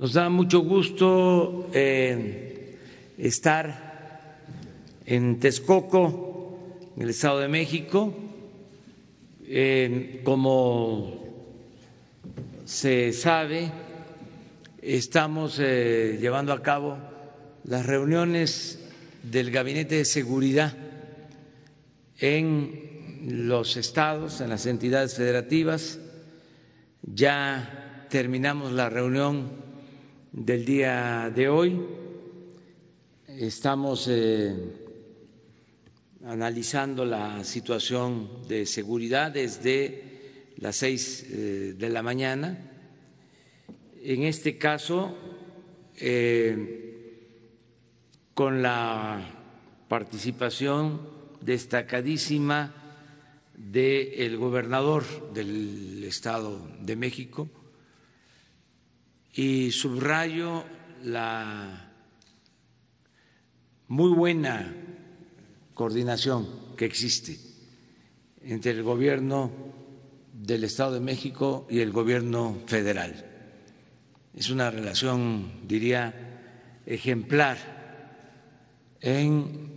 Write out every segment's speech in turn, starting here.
Nos da mucho gusto eh, estar en Texcoco, en el Estado de México. Eh, como se sabe, estamos eh, llevando a cabo las reuniones del Gabinete de Seguridad en los estados, en las entidades federativas. Ya terminamos la reunión del día de hoy. Estamos eh, analizando la situación de seguridad desde las seis eh, de la mañana. En este caso, eh, con la participación destacadísima del gobernador del Estado de México, y subrayo la muy buena coordinación que existe entre el gobierno del Estado de México y el gobierno federal. Es una relación, diría, ejemplar en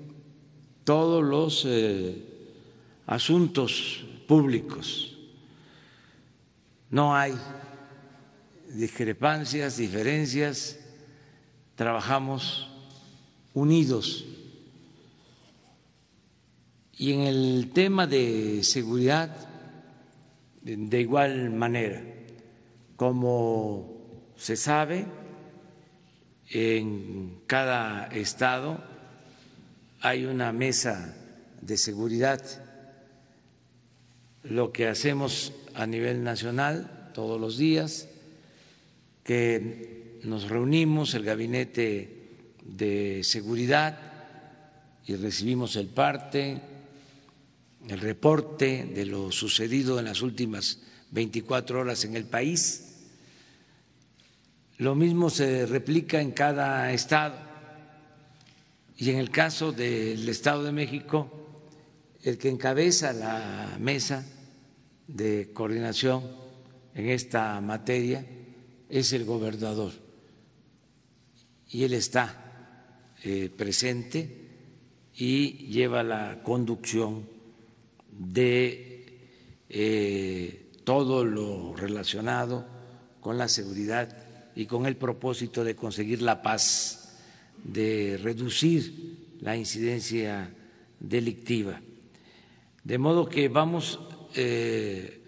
todos los eh, asuntos públicos. No hay discrepancias, diferencias, trabajamos unidos. Y en el tema de seguridad, de igual manera, como se sabe, en cada estado hay una mesa de seguridad. Lo que hacemos a nivel nacional todos los días que nos reunimos, el gabinete de seguridad, y recibimos el parte, el reporte de lo sucedido en las últimas 24 horas en el país. Lo mismo se replica en cada estado. Y en el caso del Estado de México, el que encabeza la mesa de coordinación en esta materia es el gobernador y él está eh, presente y lleva la conducción de eh, todo lo relacionado con la seguridad y con el propósito de conseguir la paz, de reducir la incidencia delictiva. De modo que vamos eh,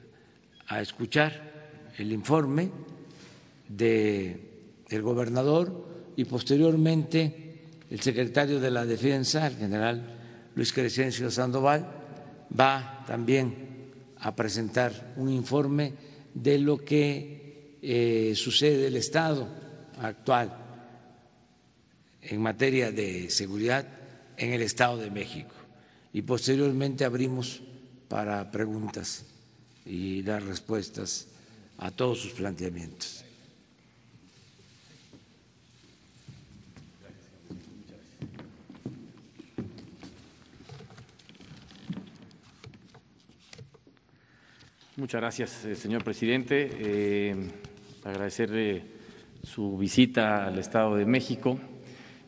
a escuchar el informe del gobernador y posteriormente el secretario de la Defensa, el general Luis Crescencio Sandoval, va también a presentar un informe de lo que eh, sucede el estado actual en materia de seguridad en el Estado de México. Y posteriormente abrimos para preguntas y dar respuestas a todos sus planteamientos. Muchas gracias, eh, señor presidente. Eh, agradecerle su visita al Estado de México,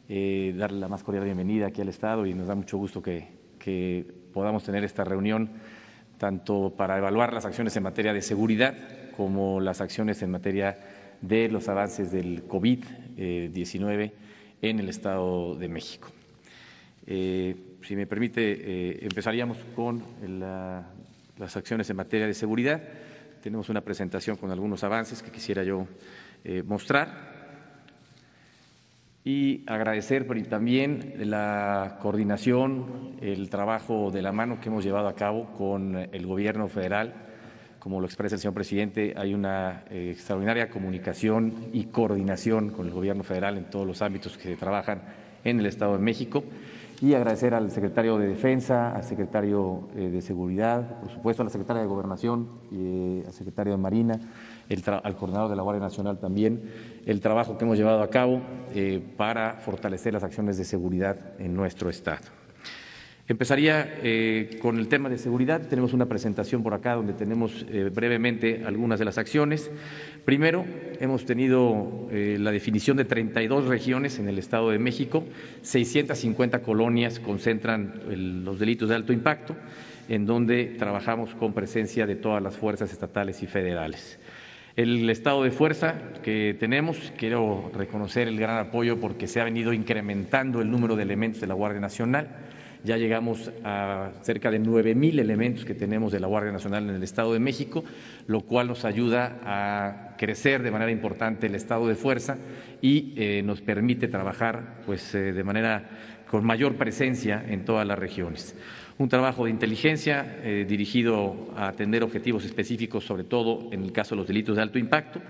eh, darle la más cordial bienvenida aquí al Estado y nos da mucho gusto que, podamos tener esta reunión tanto para evaluar las acciones en materia de seguridad como las acciones en materia de los avances del COVID-19 en el Estado de México. si me permite, empezaríamos con la las acciones en materia de seguridad. Tenemos una presentación con algunos avances que quisiera yo eh, mostrar y agradecer también la coordinación, el trabajo de la mano que hemos llevado a cabo con el Gobierno federal. Como lo expresa el señor presidente, hay una eh, extraordinaria comunicación y coordinación con el Gobierno federal en todos los ámbitos que se trabajan en el Estado de México y agradecer al secretario de Defensa, al secretario eh, de Seguridad, por supuesto a la secretaria de Gobernación, y, eh, al secretario de Marina, al coordinador de la Guardia Nacional también, el trabajo que hemos llevado a cabo eh, para fortalecer las acciones de seguridad en nuestro Estado. Empezaría eh, con el tema de seguridad. Tenemos una presentación por acá donde tenemos eh, brevemente algunas de las acciones. Primero, hemos tenido eh, la definición de 32 regiones en el Estado de México. 650 colonias concentran los delitos de alto impacto, en donde trabajamos con presencia de todas las fuerzas estatales y federales. El estado de fuerza que tenemos, quiero reconocer el gran apoyo porque se ha venido incrementando el número de elementos de la Guardia Nacional ya llegamos a cerca de nueve mil elementos que tenemos de la Guardia Nacional en el Estado de México, lo cual nos ayuda a crecer de manera importante el estado de fuerza y eh, nos permite trabajar pues, eh, de manera con mayor presencia en todas las regiones. Un trabajo de inteligencia eh, dirigido a atender objetivos específicos, sobre todo en el caso de los delitos de alto impacto,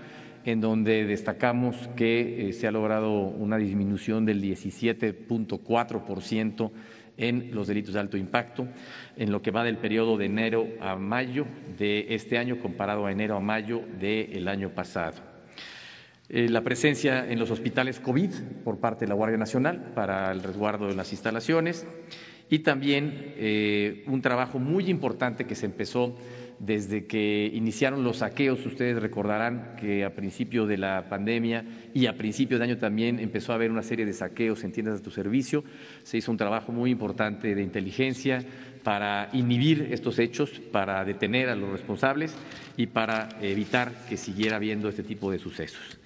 en donde destacamos que se ha logrado una disminución del 17.4 ciento en los delitos de alto impacto en lo que va del periodo de enero a mayo de este año comparado a enero a mayo del año pasado. Eh, la presencia en los hospitales COVID por parte de la Guardia Nacional para el resguardo de las instalaciones y también eh, un trabajo muy importante que se empezó desde que iniciaron los saqueos. Ustedes recordarán que a principio de la pandemia y a principio de año también empezó a haber una serie de saqueos en tiendas de tu servicio. Se hizo un trabajo muy importante de inteligencia para inhibir estos hechos, para detener a los responsables y para evitar que siguiera habiendo este tipo de sucesos.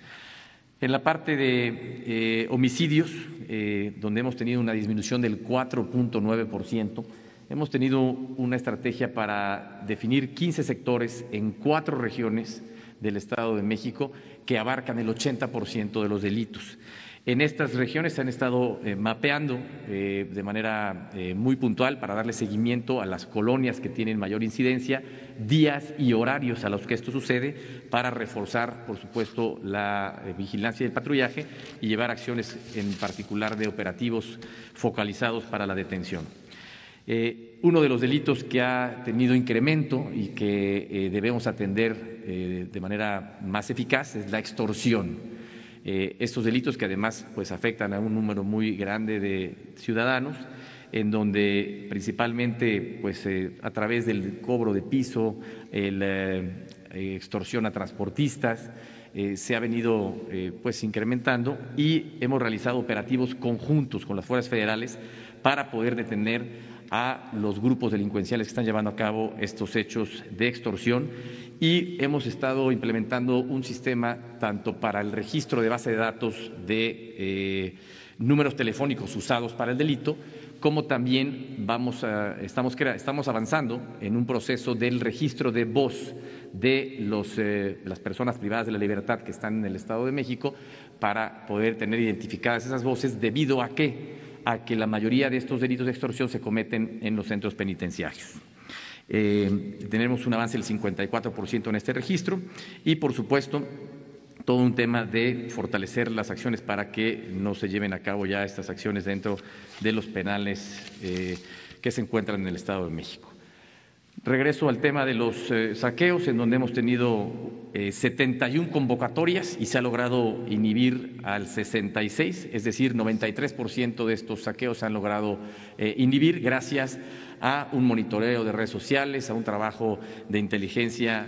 En la parte de eh, homicidios, eh, donde hemos tenido una disminución del 4.9%, Hemos tenido una estrategia para definir 15 sectores en cuatro regiones del Estado de México que abarcan el 80% de los delitos. En estas regiones se han estado eh, mapeando eh, de manera eh, muy puntual para darle seguimiento a las colonias que tienen mayor incidencia, días y horarios a los que esto sucede, para reforzar, por supuesto, la vigilancia y el patrullaje y llevar acciones en particular de operativos focalizados para la detención. Eh, uno de los delitos que ha tenido incremento y que eh, debemos atender eh, de manera más eficaz es la extorsión. estos delitos que además pues, afectan a un número muy grande de ciudadanos, en donde principalmente pues, a través del cobro de piso, la extorsión a transportistas, se ha venido pues incrementando y hemos realizado operativos conjuntos con las fuerzas federales para poder detener a los grupos delincuenciales que están llevando a cabo estos hechos de extorsión. Y hemos estado implementando un sistema tanto para el registro de base de datos de eh, números telefónicos usados para el delito, como también vamos a, estamos, estamos avanzando en un proceso del registro de voz de los, eh, las personas privadas de la libertad que están en el Estado de México para poder tener identificadas esas voces debido a que a que la mayoría de estos delitos de extorsión se cometen en los centros penitenciarios. Eh, tenemos un avance del 54% en este registro y, por supuesto, todo un tema de fortalecer las acciones para que no se lleven a cabo ya estas acciones dentro de los penales eh, que se encuentran en el Estado de México. Regreso al tema de los eh, saqueos, en donde hemos tenido 71 eh, convocatorias y se ha logrado inhibir al 66, es decir, 93% de estos saqueos se han logrado eh, inhibir gracias a un monitoreo de redes sociales, a un trabajo de inteligencia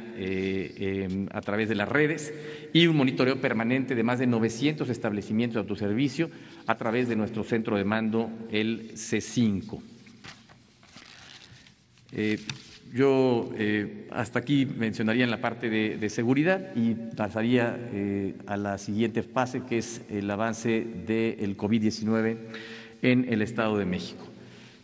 a través de las redes y un monitoreo permanente de más de 900 establecimientos de autoservicio a través de nuestro centro de mando, el C5. Yo eh, hasta aquí mencionaría en la parte de, seguridad y pasaría eh, a la siguiente fase, que es el avance del COVID-19 en el Estado de México.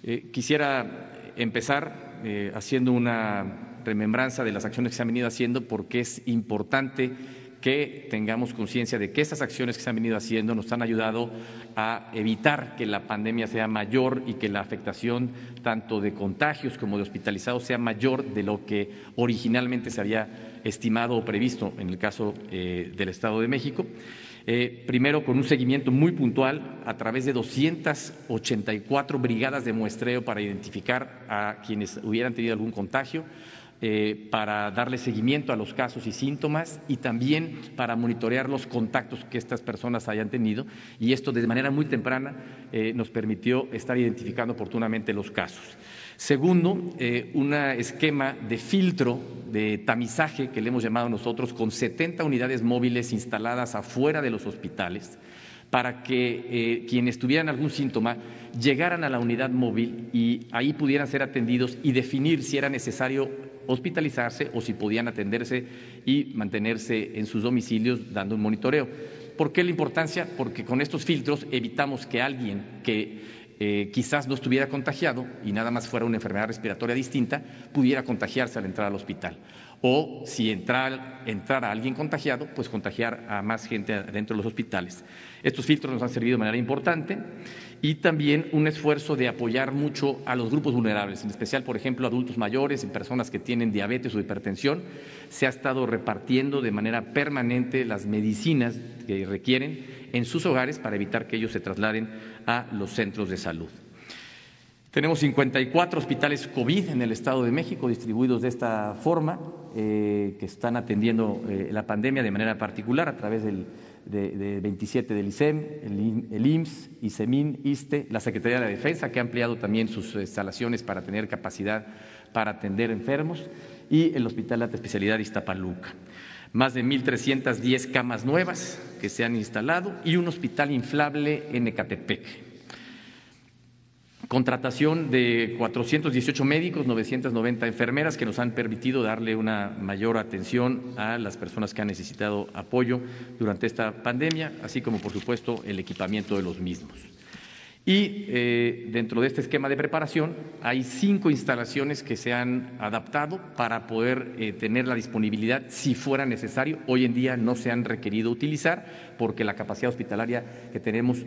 Eh, quisiera empezar haciendo una remembranza de las acciones que se han venido haciendo porque es importante que tengamos conciencia de que estas acciones que se han venido haciendo nos han ayudado a evitar que la pandemia sea mayor y que la afectación tanto de contagios como de hospitalizados sea mayor de lo que originalmente se había estimado o previsto en el caso eh, del Estado de México. Eh, primero, con un seguimiento muy puntual a través de 284 brigadas de muestreo para identificar a quienes hubieran tenido algún contagio eh, para darle seguimiento a los casos y síntomas y también para monitorear los contactos que estas personas hayan tenido. Y esto de manera muy temprana eh, nos permitió estar identificando oportunamente los casos. Segundo, eh, un esquema de filtro, de tamizaje que le hemos llamado nosotros, con 70 unidades móviles instaladas afuera de los hospitales para que quienes tuvieran algún síntoma llegaran a la unidad móvil y ahí pudieran ser atendidos y definir si era necesario hospitalizarse o si podían atenderse y mantenerse en sus domicilios dando un monitoreo. ¿Por qué la importancia? Porque con estos filtros evitamos que alguien que eh, quizás no estuviera contagiado y nada más fuera una enfermedad respiratoria distinta, pudiera contagiarse al entrar al hospital. O si entrara, entrara alguien contagiado, pues contagiar a más gente dentro de los hospitales. Estos filtros nos han servido de manera importante y también un esfuerzo de apoyar mucho a los grupos vulnerables, en especial, por ejemplo, adultos mayores y personas que tienen diabetes o hipertensión. Se ha estado repartiendo de manera permanente las medicinas que requieren en sus hogares para evitar que ellos se trasladen a los centros de salud. Tenemos 54 hospitales COVID en el Estado de México distribuidos de esta forma, eh, que están atendiendo eh, la pandemia de manera particular a través del de, 27 del ICEM, el, IMSS, ICEMIN, ISTE, la Secretaría de la Defensa, que ha ampliado también sus instalaciones para tener capacidad para atender enfermos, y el Hospital de Especialidad de Iztapaluca. Más de 1.310 camas nuevas que se han instalado y un hospital inflable en Ecatepec contratación de 418 médicos, 990 enfermeras que nos han permitido darle una mayor atención a las personas que han necesitado apoyo durante esta pandemia, así como, por supuesto, el equipamiento de los mismos. Y eh, dentro de este esquema de preparación hay cinco instalaciones que se han adaptado para poder eh, tener la disponibilidad si fuera necesario. Hoy en día no se han requerido utilizar porque la capacidad hospitalaria que tenemos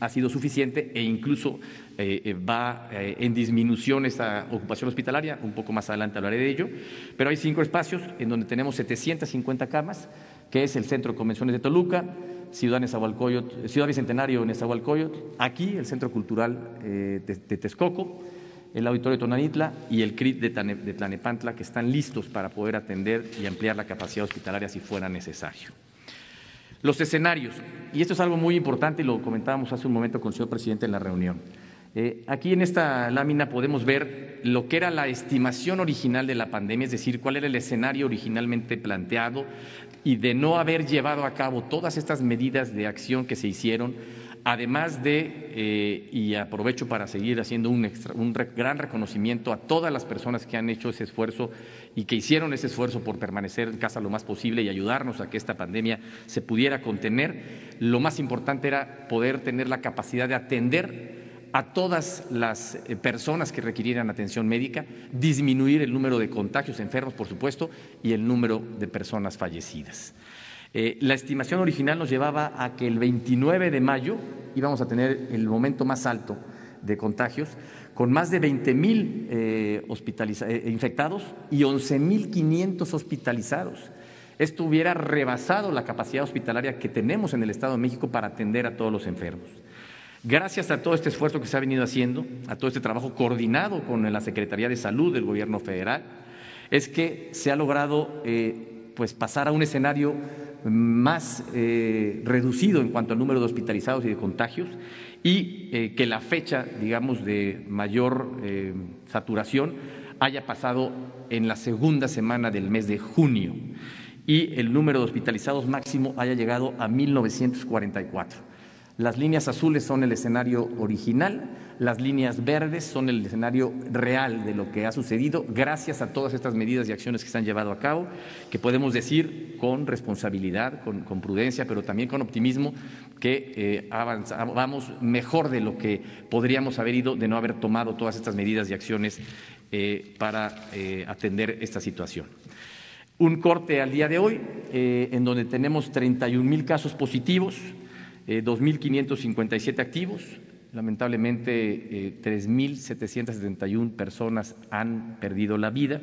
ha sido suficiente e incluso eh, va en disminución esa ocupación hospitalaria. Un poco más adelante hablaré de ello. Pero hay cinco espacios en donde tenemos 750 camas, que es el Centro de Convenciones de Toluca, Ciudad, Ciudad Bicentenario en Nezahualcóyotl, aquí el Centro Cultural eh, de, Texcoco, el Auditorio de Tonanitla y el CRIT de, de Tlanepantla, que están listos para poder atender y ampliar la capacidad hospitalaria si fuera necesario. Los escenarios, y esto es algo muy importante y lo comentábamos hace un momento con el señor presidente en la reunión. Eh, aquí en esta lámina podemos ver lo que era la estimación original de la pandemia, es decir, cuál era el escenario originalmente planteado y de no haber llevado a cabo todas estas medidas de acción que se hicieron, además de, eh, y aprovecho para seguir haciendo un, un gran reconocimiento a todas las personas que han hecho ese esfuerzo y que hicieron ese esfuerzo por permanecer en casa lo más posible y ayudarnos a que esta pandemia se pudiera contener, lo más importante era poder tener la capacidad de atender a todas las eh, personas que requirieran atención médica, disminuir el número de contagios enfermos, por supuesto, y el número de personas fallecidas. Eh, la estimación original nos llevaba a que el 29 de mayo íbamos a tener el momento más alto de contagios, con más de 20 mil eh, infectados y 11.500 hospitalizados. Esto hubiera rebasado la capacidad hospitalaria que tenemos en el Estado de México para atender a todos los enfermos. Gracias a todo este esfuerzo que se ha venido haciendo, a todo este trabajo coordinado con la Secretaría de Salud del Gobierno Federal, es que se ha logrado eh, pues pasar a un escenario más eh, reducido en cuanto al número de hospitalizados y de contagios y eh, que la fecha, digamos, de mayor saturación haya pasado en la segunda semana del mes de junio y el número de hospitalizados máximo haya llegado a 1944. Las líneas azules son el escenario original, las líneas verdes son el escenario real de lo que ha sucedido gracias a todas estas medidas y acciones que se han llevado a cabo, que podemos decir con responsabilidad, con, prudencia, pero también con optimismo, que eh, vamos mejor de lo que podríamos haber ido de no haber tomado todas estas medidas y acciones eh, para eh, atender esta situación. Un corte al día de hoy, en donde tenemos 31 mil casos positivos, 2.557 eh, activos, lamentablemente 3.771 eh, personas han perdido la vida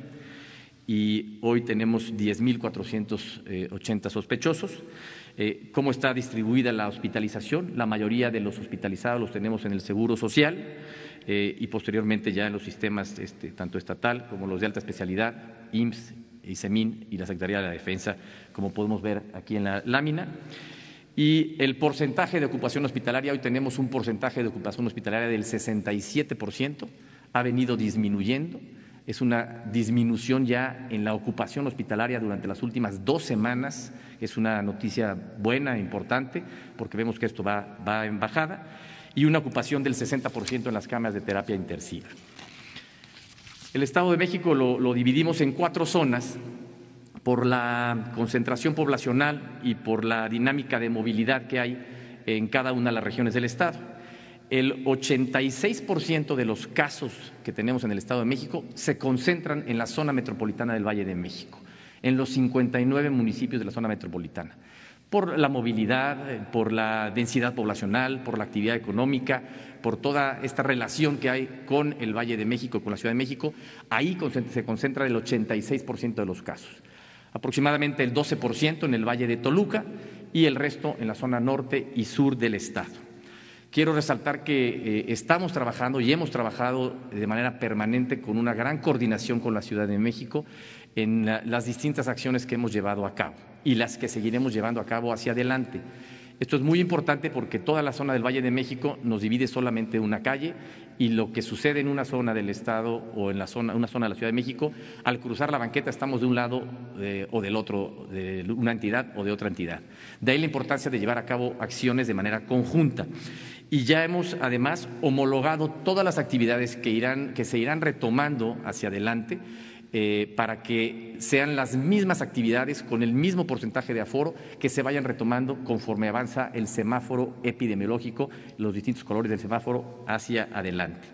y hoy tenemos 10.480 sospechosos. Eh, ¿Cómo está distribuida la hospitalización? La mayoría de los hospitalizados los tenemos en el Seguro Social eh, y posteriormente ya en los sistemas este, tanto estatal como los de alta especialidad, IMSS, ISEMIN y la Secretaría de la Defensa, como podemos ver aquí en la lámina. Y el porcentaje de ocupación hospitalaria, hoy tenemos un porcentaje de ocupación hospitalaria del 67%, ha venido disminuyendo es una disminución ya en la ocupación hospitalaria durante las últimas dos semanas, es una noticia buena, importante, porque vemos que esto va, en bajada, y una ocupación del 60% en las camas de terapia intensiva. El Estado de México lo dividimos en cuatro zonas por la concentración poblacional y por la dinámica de movilidad que hay en cada una de las regiones del Estado. El 86% de los casos que tenemos en el Estado de México se concentran en la zona metropolitana del Valle de México, en los 59 municipios de la zona metropolitana, por la movilidad, por la densidad poblacional, por la actividad económica, por toda esta relación que hay con el Valle de México, con la Ciudad de México, ahí se concentra el 86% de los casos, aproximadamente el 12% en el Valle de Toluca y el resto en la zona norte y sur del Estado. Quiero resaltar que eh, estamos trabajando y hemos trabajado de manera permanente con una gran coordinación con la Ciudad de México en las distintas acciones que hemos llevado a cabo y las que seguiremos llevando a cabo hacia adelante. Esto es muy importante porque toda la zona del Valle de México nos divide solamente una calle y lo que sucede en una zona del Estado o en la zona, una zona de la Ciudad de México, al cruzar la banqueta estamos de un lado eh, o del otro, de una entidad o de otra entidad. De ahí la importancia de llevar a cabo acciones de manera conjunta. Y ya hemos además homologado todas las actividades que, irán, que se irán retomando hacia adelante eh, para que sean las mismas actividades con el mismo porcentaje de aforo que se vayan retomando conforme avanza el semáforo epidemiológico, los distintos colores del semáforo hacia adelante.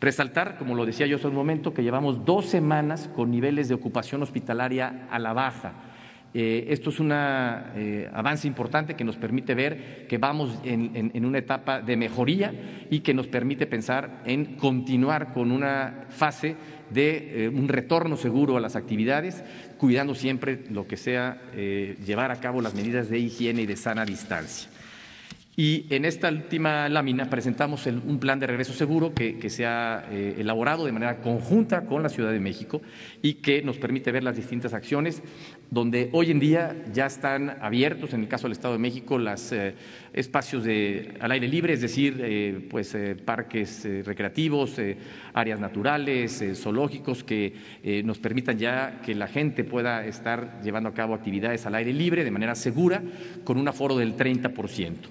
Resaltar, como lo decía yo hace un momento, que llevamos dos semanas con niveles de ocupación hospitalaria a la baja. Eh, esto es un eh, avance importante que nos permite ver que vamos en, una etapa de mejoría y que nos permite pensar en continuar con una fase de eh, un retorno seguro a las actividades, cuidando siempre lo que sea eh, llevar a cabo las medidas de higiene y de sana distancia. Y en esta última lámina presentamos un plan de regreso seguro que, se ha eh, elaborado de manera conjunta con la Ciudad de México y que nos permite ver las distintas acciones, donde hoy en día ya están abiertos, en el caso del Estado de México, los eh, espacios de, al aire libre, es decir, eh, pues, parques recreativos, áreas naturales, zoológicos, que nos permitan ya que la gente pueda estar llevando a cabo actividades al aire libre de manera segura, con un aforo del 30 por ciento.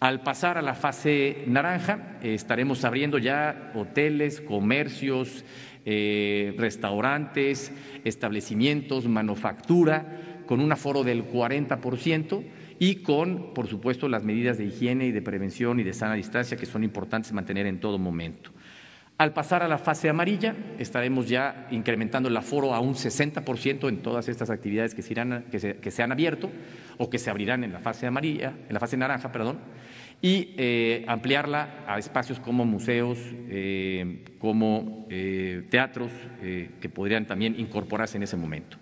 Al pasar a la fase naranja, eh, estaremos abriendo ya hoteles, comercios, eh, restaurantes, establecimientos, manufactura, con un aforo del 40% y con, por supuesto, las medidas de higiene y de prevención y de sana distancia que son importantes mantener en todo momento. Al pasar a la fase amarilla, estaremos ya incrementando el aforo a un 60% en todas estas actividades que se, que se han abierto o que se abrirán en la fase amarilla, en la fase naranja, perdón y eh, ampliarla a espacios como museos, eh, como eh, teatros, que podrían también incorporarse en ese momento.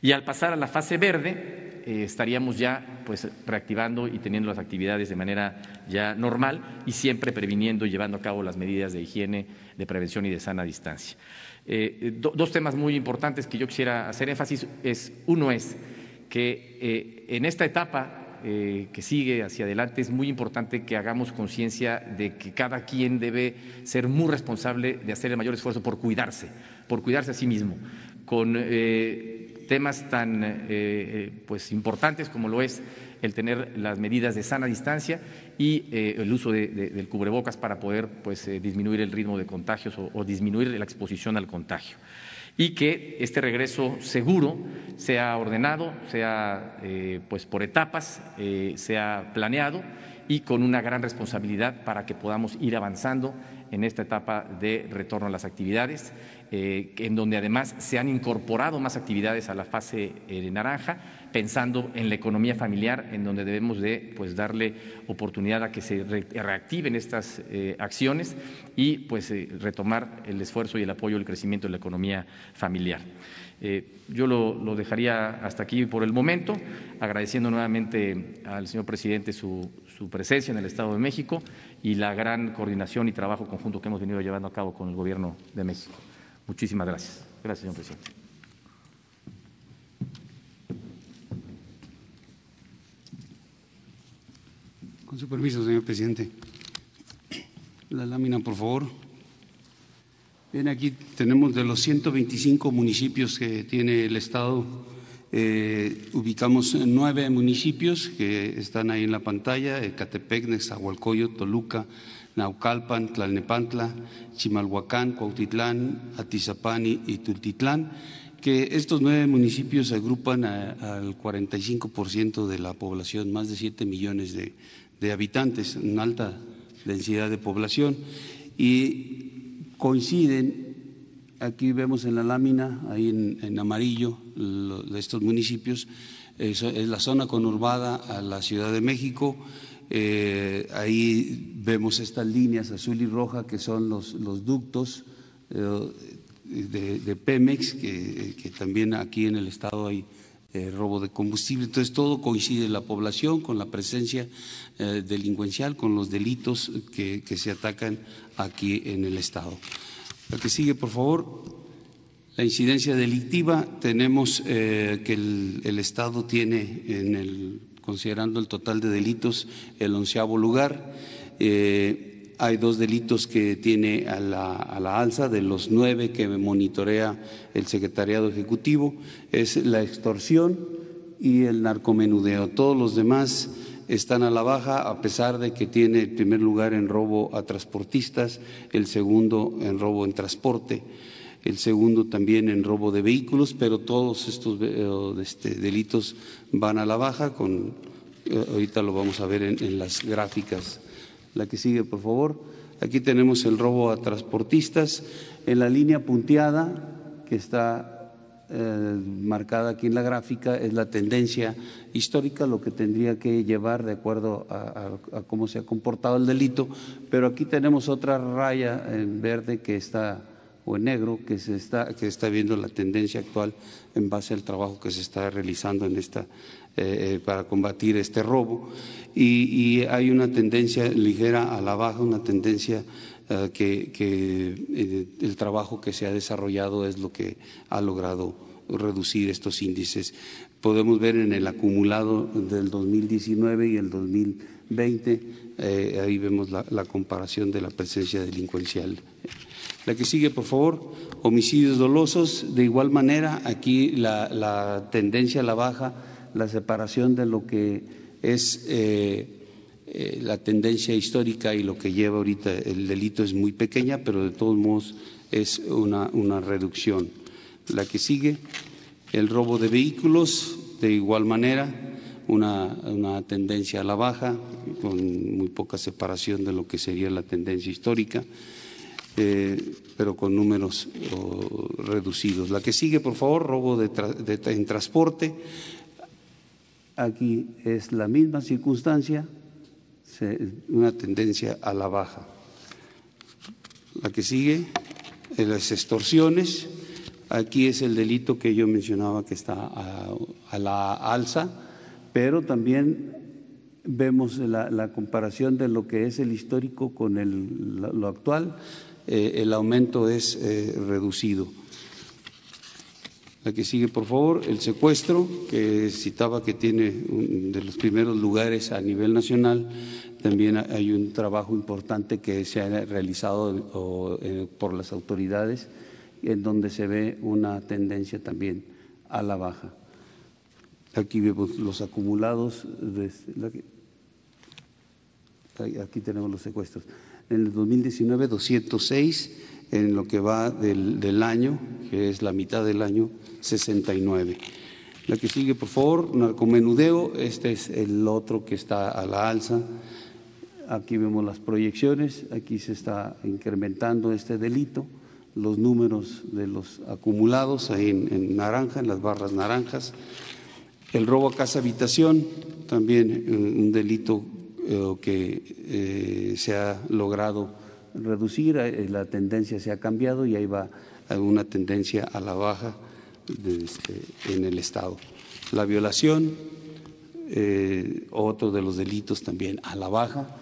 Y al pasar a la fase verde, estaríamos ya pues, reactivando y teniendo las actividades de manera ya normal y siempre previniendo y llevando a cabo las medidas de higiene, de prevención y de sana distancia. dos temas muy importantes que yo quisiera hacer énfasis es, uno es que en esta etapa eh, que sigue hacia adelante, es muy importante que hagamos conciencia de que cada quien debe ser muy responsable de hacer el mayor esfuerzo por cuidarse, por cuidarse a sí mismo, con eh, temas tan eh, pues importantes como lo es el tener las medidas de sana distancia y el uso del cubrebocas para poder pues, disminuir el ritmo de contagios o disminuir la exposición al contagio y que este regreso seguro sea ordenado, sea eh, pues por etapas, eh, sea planeado y con una gran responsabilidad para que podamos ir avanzando en esta etapa de retorno a las actividades, eh, en donde además se han incorporado más actividades a la fase naranja pensando en la economía familiar, en donde debemos de pues, darle oportunidad a que se reactiven estas eh, acciones y pues, eh, retomar el esfuerzo y el apoyo al crecimiento de la economía familiar. Eh, yo lo, dejaría hasta aquí por el momento, agradeciendo nuevamente al señor presidente su presencia en el Estado de México y la gran coordinación y trabajo conjunto que hemos venido llevando a cabo con el Gobierno de México. Muchísimas gracias. Gracias, señor presidente. Con su permiso, señor presidente. La lámina, por favor. Bien, aquí tenemos de los 125 municipios que tiene el Estado, eh, ubicamos nueve municipios que están ahí en la pantalla, Ecatepec, Nezahualcóyotl, Toluca, Naucalpan, Tlalnepantla, Chimalhuacán, Cuautitlán, Atizapán y Tultitlán, que estos nueve municipios agrupan al 45% de la población, más de 7 millones de, de habitantes, una alta densidad de población, y coinciden, aquí vemos en la lámina, ahí en, amarillo, de estos municipios, es, la zona conurbada a la Ciudad de México, eh, ahí vemos estas líneas azul y roja que son los, los ductos eh, de, Pemex, que, que, también aquí en el estado hay eh, robo de combustible. Entonces todo coincide la población con la presencia eh, delincuencial, con los delitos que, se atacan aquí en el Estado. La que sigue, por favor. La incidencia delictiva, tenemos eh, que el, Estado tiene, en el, considerando el total de delitos, el onceavo lugar. Hay dos delitos que tiene a la, alza de los nueve que monitorea el Secretariado Ejecutivo, es la extorsión y el narcomenudeo. Todos los demás están a la baja a pesar de que tiene el primer lugar en robo a transportistas, el segundo en robo en transporte, el segundo también en robo de vehículos, pero todos estos eh, este, delitos van a la baja, con, eh, ahorita lo vamos a ver en las gráficas la que sigue, por favor. Aquí tenemos el robo a transportistas. En la línea punteada, que está eh, marcada aquí en la gráfica, es la tendencia histórica, lo que tendría que llevar de acuerdo a, cómo se ha comportado el delito. Pero aquí tenemos otra raya en verde que está o en negro que se está que está viendo la tendencia actual en base al trabajo que se está realizando en esta eh, eh, para combatir este robo y, hay una tendencia ligera a la baja, una tendencia eh, que, el trabajo que se ha desarrollado es lo que ha logrado reducir estos índices. Podemos ver en el acumulado del 2019 y el 2020, ahí vemos la, comparación de la presencia delincuencial. La que sigue, por favor, homicidios dolosos. De igual manera, aquí la, tendencia a la baja la separación de lo que es eh, eh, la tendencia histórica y lo que lleva ahorita el delito es muy pequeña, pero de todos modos es una, una reducción. La que sigue, el robo de vehículos, de igual manera, una, una, tendencia a la baja, con muy poca separación de lo que sería la tendencia histórica, eh, pero con números reducidos. La que sigue, por favor, robo de en transporte, Aquí es la misma circunstancia, una tendencia a la baja. La que sigue, las extorsiones. Aquí es el delito que yo mencionaba que está a, la alza, pero también vemos la, comparación de lo que es el histórico con lo actual. Eh, el aumento es eh, reducido. La que sigue, por favor, el secuestro, que citaba que tiene de los primeros lugares a nivel nacional. También hay un trabajo importante que se ha realizado eh, por las autoridades, en donde se ve una tendencia también a la baja. Aquí vemos los acumulados. aquí tenemos los secuestros. En el 2019, 206 en lo que va del, año, que es la mitad del año, 69. La que sigue, por favor, narcomenudeo, este es el otro que está a la alza. Aquí vemos las proyecciones, aquí se está incrementando este delito, los números de los acumulados ahí en, naranja, en las barras naranjas. El robo a casa habitación, también un delito eh, que eh, se ha logrado reducir, eh, la tendencia se ha cambiado y ahí va una tendencia a la baja este, en el Estado. La violación, eh, otro de los delitos también a la baja.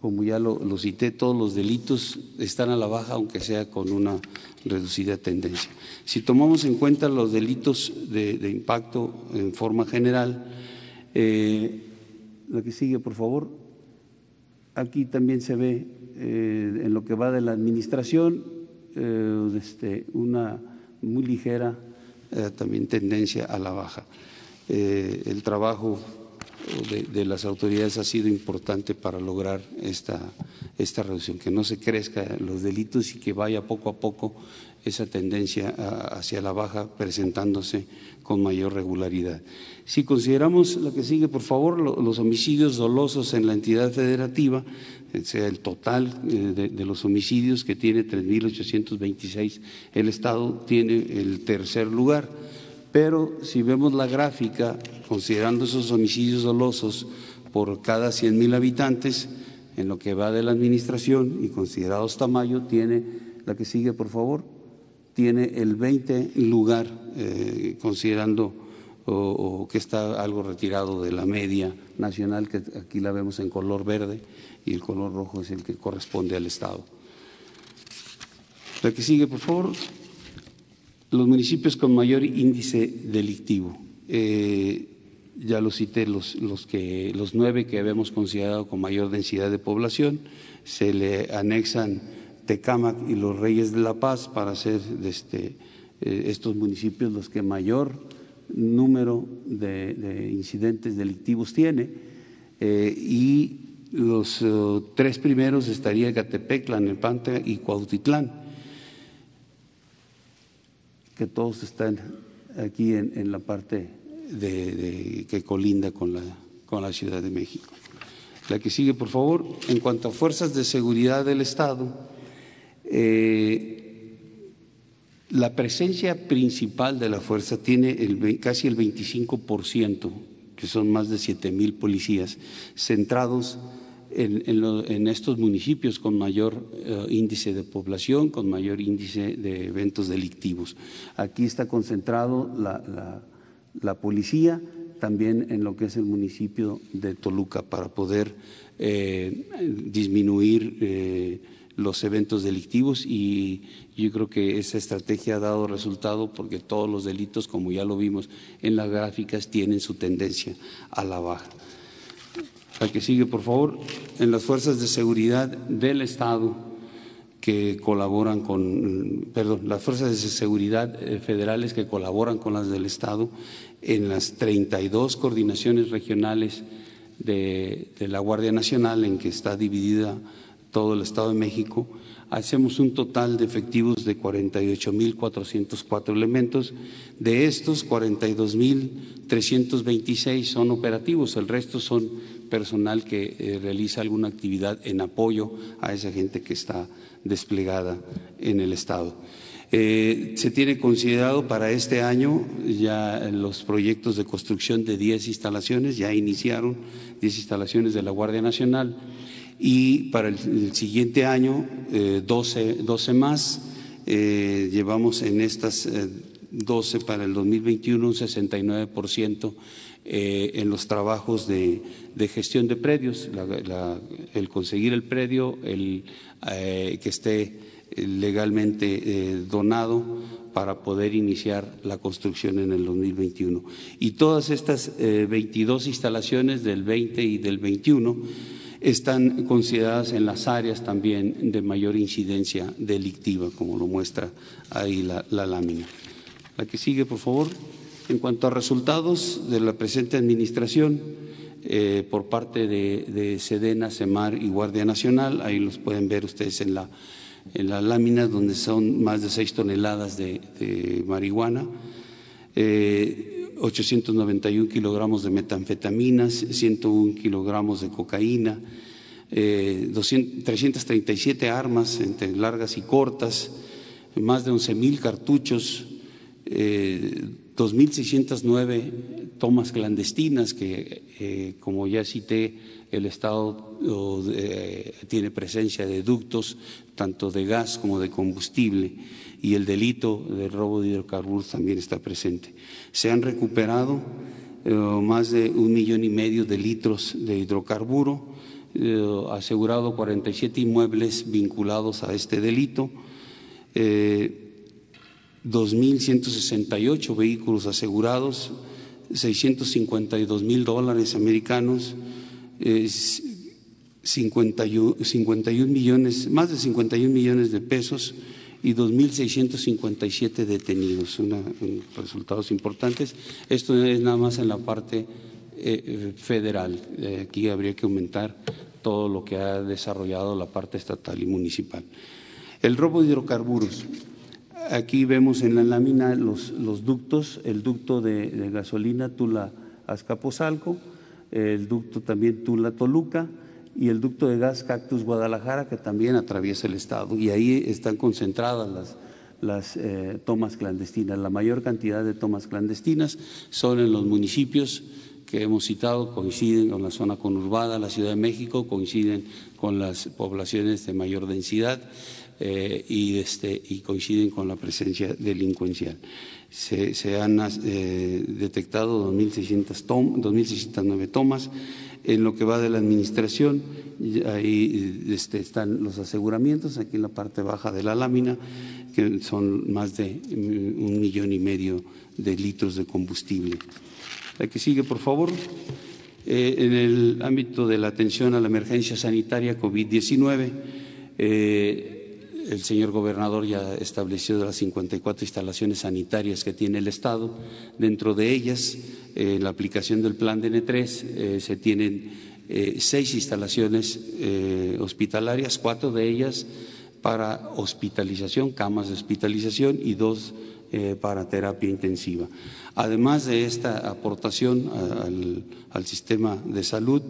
Como ya lo, cité, todos los delitos están a la baja, aunque sea con una reducida tendencia. Si tomamos en cuenta los delitos de, impacto en forma general, eh, la que sigue, por favor. Aquí también se ve eh, en lo que va de la administración este, una muy ligera también tendencia a la baja. Eh, el trabajo de, las autoridades ha sido importante para lograr esta, esta reducción, que no se crezcan los delitos y que vaya poco a poco esa tendencia hacia la baja presentándose con mayor regularidad. Si consideramos la que sigue, por favor, los homicidios dolosos en la entidad federativa, eh, sea el total eh, de, los homicidios que tiene 3.826, el Estado tiene el tercer lugar pero si vemos la gráfica, considerando esos homicidios dolosos por cada 100 mil habitantes, en lo que va de la administración y considerados Tamayo, tiene, la que sigue por favor, tiene el 20 lugar, eh, considerando que está algo retirado de la media nacional, que aquí la vemos en color verde y el color rojo es el que corresponde al Estado. La que sigue, por favor los municipios con mayor índice delictivo. Eh, ya lo cité, los, los, que, los nueve que habíamos considerado con mayor densidad de población, se le anexan Tecámac y los Reyes de la Paz para ser este, eh, estos municipios los que mayor número de, incidentes delictivos tiene. Eh, y los tres primeros estaría Catepec, Tlanepantla y Cuautitlán que todos están aquí en, la parte de, que colinda con la, con la Ciudad de México. La que sigue, por favor. En cuanto a fuerzas de seguridad del Estado, eh, la presencia principal de la fuerza tiene casi el 25%, que son más de 7 mil policías, centrados en, estos municipios con mayor eh, índice de población, con mayor índice de eventos delictivos. Aquí está concentrado la, policía, también en lo que es el municipio de Toluca, para poder eh, disminuir los eventos delictivos y yo creo que esa estrategia ha dado resultado porque todos los delitos, como ya lo vimos en las gráficas, tienen su tendencia a la baja. La que sigue, por favor, en las fuerzas de seguridad del Estado que colaboran con, perdón, las fuerzas de seguridad eh, federales que colaboran con las del Estado en las 32 coordinaciones regionales de, de la Guardia Nacional en que está dividida todo el Estado de México, hacemos un total de efectivos de 48.404 elementos. De estos, 42.326 son operativos, el resto son personal que eh, realiza alguna actividad en apoyo a esa gente que está desplegada en el Estado. Eh, se tiene considerado para este año ya los proyectos de construcción de 10 instalaciones, ya iniciaron 10 instalaciones de la Guardia Nacional y para el, siguiente año 12, eh, 12 más. llevamos en estas 12 para el 2021 un 69% eh, en los trabajos de, gestión de predios, el conseguir el predio, el eh, que esté legalmente eh, donado para poder iniciar la construcción en el 2021. Y todas estas 22 instalaciones del 20 y del 21 están consideradas en las áreas también de mayor incidencia delictiva, como lo muestra ahí la, la lámina. La que sigue, por favor. En cuanto a resultados de la presente administración, eh, por parte de, Sedena, Semar y Guardia Nacional, ahí los pueden ver ustedes en la, en la lámina donde son más de seis toneladas de, marihuana, 891 eh, kilogramos de metanfetaminas, 101 kilogramos de cocaína, 337 eh, armas entre largas y cortas, más de 11 mil cartuchos, 2.609 tomas clandestinas que, eh, como ya cité, el Estado eh, tiene presencia de ductos, tanto de gas como de combustible, y el delito de robo de hidrocarburos también está presente. Se han recuperado eh, más de un millón y medio de litros de hidrocarburo, asegurado 47 inmuebles vinculados a este delito. 2.168 vehículos asegurados, 652 mil dólares americanos, 51, 51, millones, más de 51 millones de pesos y 2.657 detenidos, una, resultados importantes. Esto es nada más en la parte eh, federal. Eh, aquí habría que aumentar todo lo que ha desarrollado la parte estatal y municipal. El robo de hidrocarburos. Aquí vemos en la lámina los, ductos, el ducto de, gasolina Tula-Azcapotzalco, el ducto también Tula-Toluca y el ducto de gas Cactus Guadalajara que también atraviesa el estado. Y ahí están concentradas las, eh, tomas clandestinas. La mayor cantidad de tomas clandestinas son en los municipios que hemos citado, coinciden con la zona conurbada, la Ciudad de México, coinciden con las poblaciones de mayor densidad eh, y, este, y coinciden con la presencia delincuencial. Se, se han eh, detectado 2.609 tomas. En lo que va de la administración, ahí este, están los aseguramientos, aquí en la parte baja de la lámina, que son más de mm, un millón y medio de litros de combustible. La que sigue, por favor. Eh, en el ámbito de la atención a la emergencia sanitaria COVID-19, el señor gobernador ya estableció las 54 instalaciones sanitarias que tiene el Estado. Dentro de ellas, en eh, la aplicación del plan DN3 eh, se tienen eh, seis instalaciones hospitalarias, cuatro de ellas para hospitalización, camas de hospitalización y dos para terapia intensiva. Además de esta aportación al sistema de salud,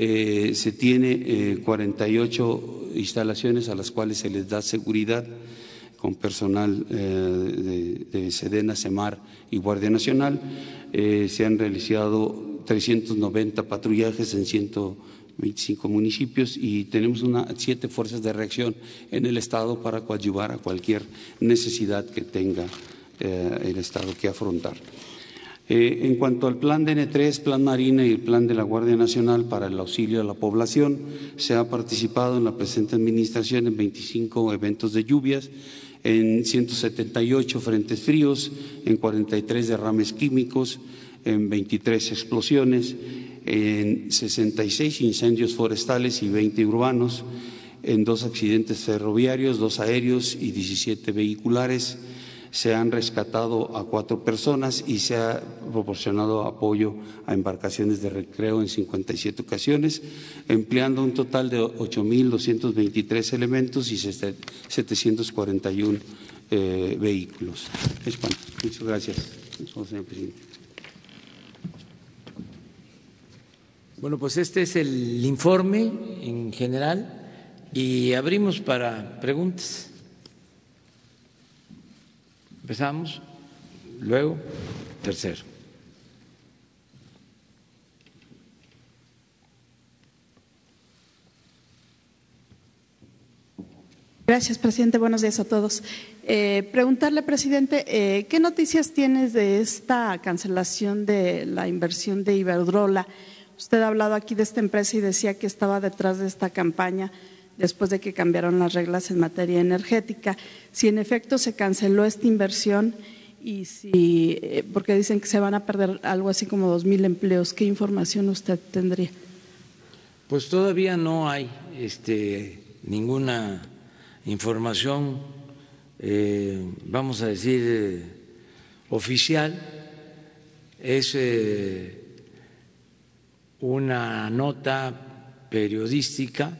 eh, se tiene 48 eh, instalaciones a las cuales se les da seguridad con personal eh, de, Sedena, Semar y Guardia Nacional. se han realizado 390 patrullajes en 125 municipios y tenemos siete fuerzas de reacción en el Estado para coadyuvar a cualquier necesidad que tenga el Estado que afrontar. Eh, en cuanto al plan DN3, plan Marina y el plan de la Guardia Nacional para el auxilio a la población, se ha participado en la presente administración en 25 eventos de lluvias, en 178 frentes fríos, en 43 derrames químicos, en 23 explosiones, en 66 incendios forestales y 20 urbanos, en dos accidentes ferroviarios, dos aéreos y 17 vehiculares se han rescatado a cuatro personas y se ha proporcionado apoyo a embarcaciones de recreo en 57 ocasiones, empleando un total de 8.223 elementos y 741 eh, vehículos. Muchas gracias, señor presidente. Bueno, pues este es el informe en general y abrimos para preguntas. Empezamos, luego tercero. Gracias, presidente. Buenos días a todos. Eh, preguntarle, presidente, eh, ¿qué noticias tienes de esta cancelación de la inversión de Iberdrola? Usted ha hablado aquí de esta empresa y decía que estaba detrás de esta campaña después de que cambiaron las reglas en materia energética. Si en efecto se canceló esta inversión y si, eh, porque dicen que se van a perder algo así como dos mil empleos, ¿qué información usted tendría? Pues todavía no hay este, ninguna información, eh, vamos a decir, eh, oficial. Es una nota periodística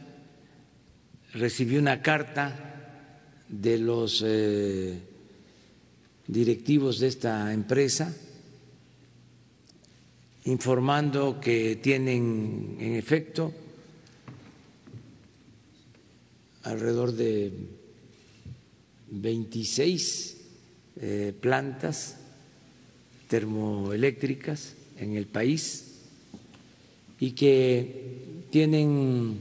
recibí una carta de los eh, directivos de esta empresa informando que tienen en efecto alrededor de 26 eh, plantas termoeléctricas en el país y que tienen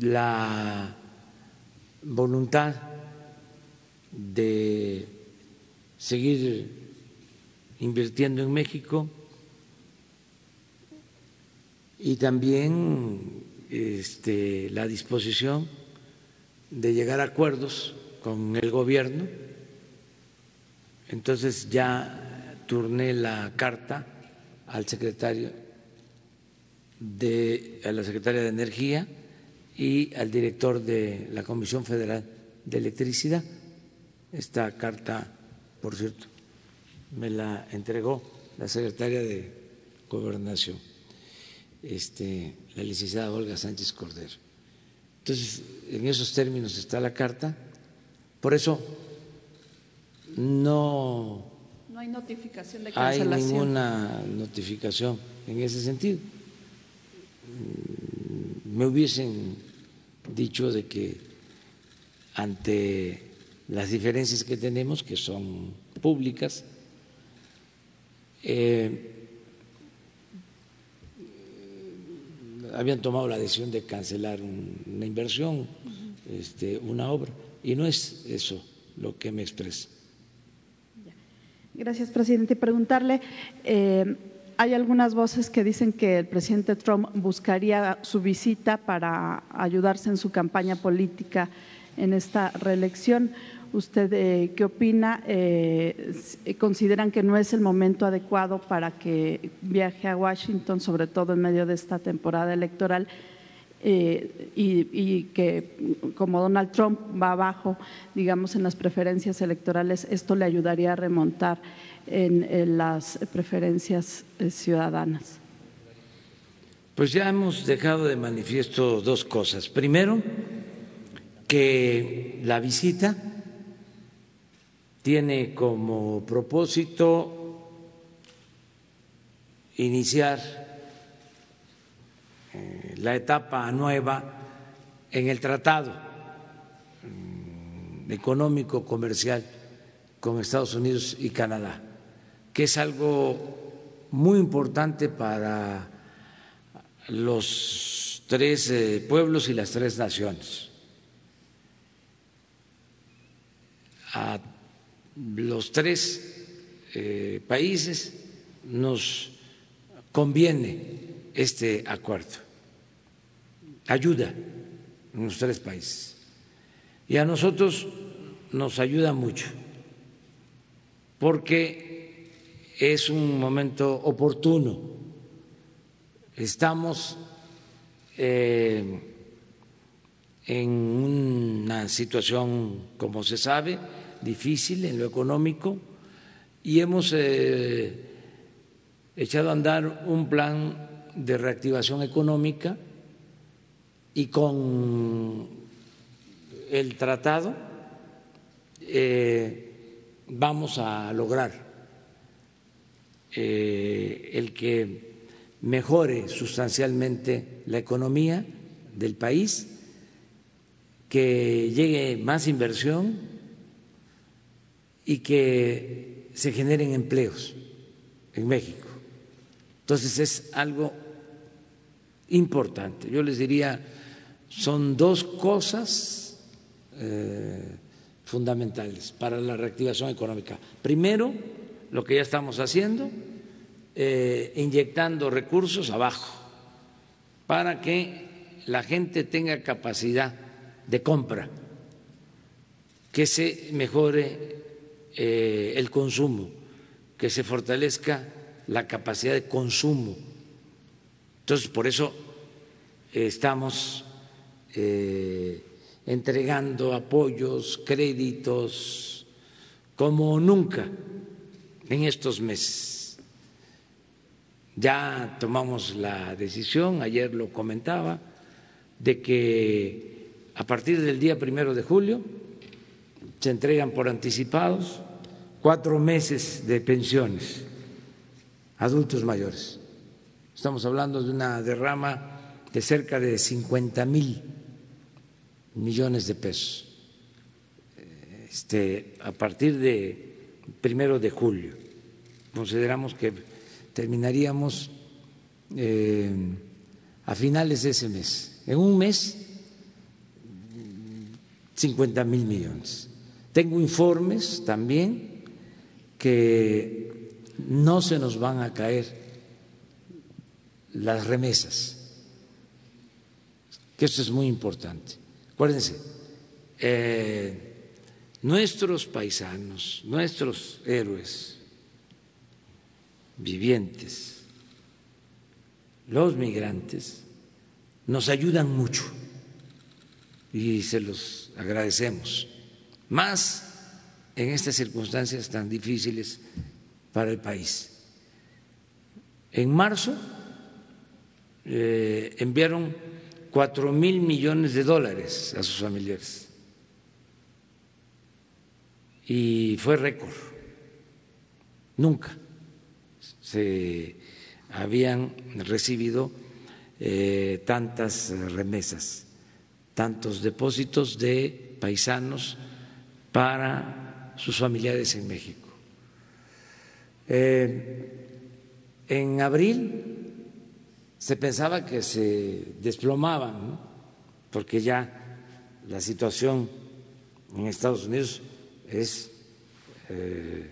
la voluntad de seguir invirtiendo en México y también este, la disposición de llegar a acuerdos con el gobierno. Entonces ya turné la carta al secretario de a la secretaria de Energía y al director de la Comisión Federal de Electricidad. Esta carta, por cierto, me la entregó la secretaria de Gobernación, este, la licenciada Olga Sánchez Cordero. Entonces, en esos términos está la carta. Por eso no, no hay notificación de cancelación. Hay ninguna notificación en ese sentido me hubiesen dicho de que ante las diferencias que tenemos, que son públicas, eh, habían tomado la decisión de cancelar una inversión, este, una obra, y no es eso lo que me expresa. Gracias, presidente. Preguntarle. Eh, hay algunas voces que dicen que el presidente Trump buscaría su visita para ayudarse en su campaña política en esta reelección. ¿Usted eh, qué opina? Eh, ¿Consideran que no es el momento adecuado para que viaje a Washington, sobre todo en medio de esta temporada electoral? Eh, y, y, que como Donald Trump va abajo, digamos, en las preferencias electorales, esto le ayudaría a remontar en, las preferencias eh, ciudadanas? Pues ya hemos dejado de manifiesto dos cosas. Primero, que la visita tiene como propósito iniciar eh, la etapa nueva en el tratado mm, económico comercial con Estados Unidos y Canadá que es algo muy importante para los tres eh, pueblos y las tres naciones. A los tres eh, países nos conviene este acuerdo, ayuda en los tres países. Y a nosotros nos ayuda mucho, porque es un momento oportuno. Estamos eh, en una situación, como se sabe, difícil en lo económico y hemos eh, echado a andar un plan de reactivación económica y con el tratado eh, vamos a lograr eh, el que mejore sustancialmente la economía del país, que llegue más inversión y que se generen empleos en México. Entonces es algo importante. Yo les diría, son dos cosas eh, fundamentales para la reactivación económica. Primero, lo que ya estamos haciendo, eh, inyectando recursos abajo para que la gente tenga capacidad de compra, que se mejore eh, el consumo, que se fortalezca la capacidad de consumo. Entonces, por eso estamos eh, entregando apoyos, créditos, como nunca en estos meses. Ya tomamos la decisión, ayer lo comentaba, de que a partir del día primero de julio se entregan por anticipados cuatro meses de pensiones adultos mayores. Estamos hablando de una derrama de cerca de 50 mil millones de pesos este, a partir de primero de julio. consideramos que terminaríamos eh, a finales de ese mes. En un mes, 50 mil millones. Tengo informes también que no se nos van a caer las remesas, que esto es muy importante. Acuérdense, eh, nuestros paisanos, nuestros héroes vivientes, los migrantes, nos ayudan mucho y se los agradecemos, más en estas circunstancias tan difíciles para el país. En marzo eh, enviaron cuatro mil millones de dólares a sus familiares y fue récord. Nunca se habían recibido eh, tantas remesas, tantos depósitos de paisanos para sus familiares en México. Eh, en abril se pensaba que se desplomaban, porque ya la situación en Estados Unidos es eh,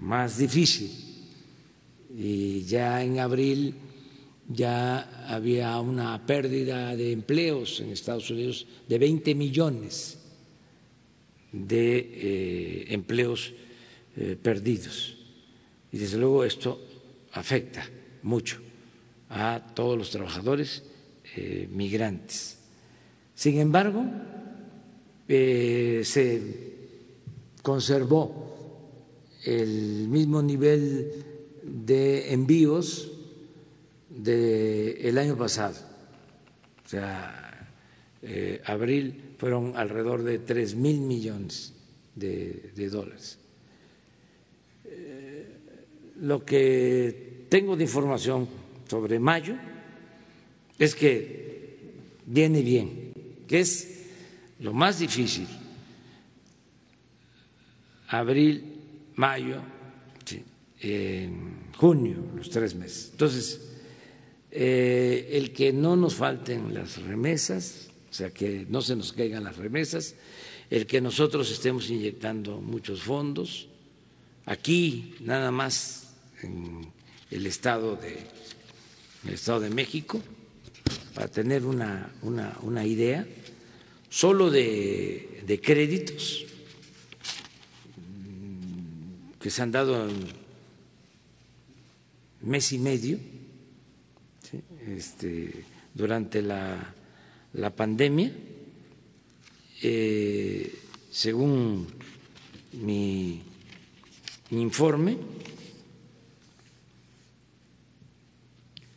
más difícil y ya en abril ya había una pérdida de empleos en Estados Unidos de 20 millones de eh, empleos eh, perdidos. Y desde luego esto afecta mucho a todos los trabajadores migrantes. Sin embargo, se conservó el mismo nivel de envíos del año pasado. O sea, eh, abril fueron alrededor de tres mil millones de, dólares. Eh, lo que tengo de información sobre mayo es que viene bien, que es lo más difícil. Abril, mayo, junio, los tres meses. Entonces, eh, el que no nos falten las remesas, o sea, que no se nos caigan las remesas, el que nosotros estemos inyectando muchos fondos, aquí nada más en el Estado de, el estado de México, para tener una, una, idea, solo de, de créditos que se han dado mes y medio este, durante la, la pandemia, eh, según mi, informe,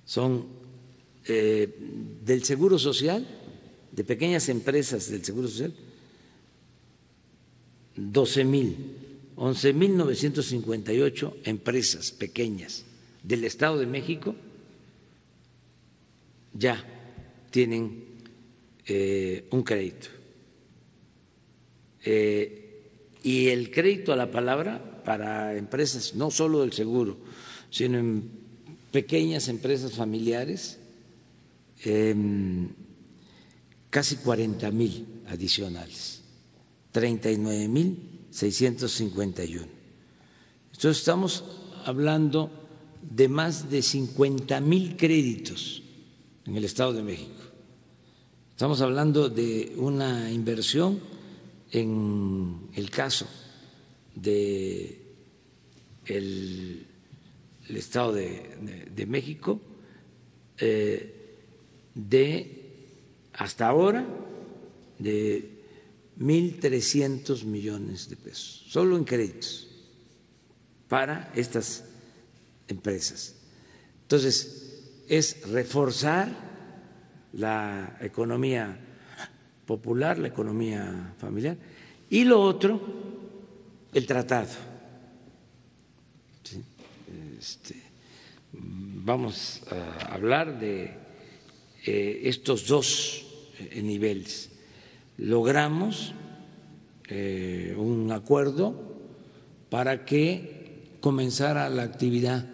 son eh, del Seguro Social, de pequeñas empresas del Seguro Social, 12 mil, 11 mil 958 empresas pequeñas del Estado de México ya tienen eh, un crédito. Eh, y el crédito a la palabra para empresas, no solo del seguro, sino en pequeñas empresas familiares, em, casi 40 mil adicionales, 39 mil 651. Entonces estamos hablando de más de 50 mil créditos en el Estado de México. Estamos hablando de una inversión en el caso de el, Estado de, México eh, de hasta ahora de 1.300 millones de pesos, solo en créditos para estas empresas. Entonces, es reforzar la economía popular, la economía familiar, y lo otro, el tratado. Este, vamos a hablar de eh, estos dos eh, niveles. Logramos eh, un acuerdo para que comenzara la actividad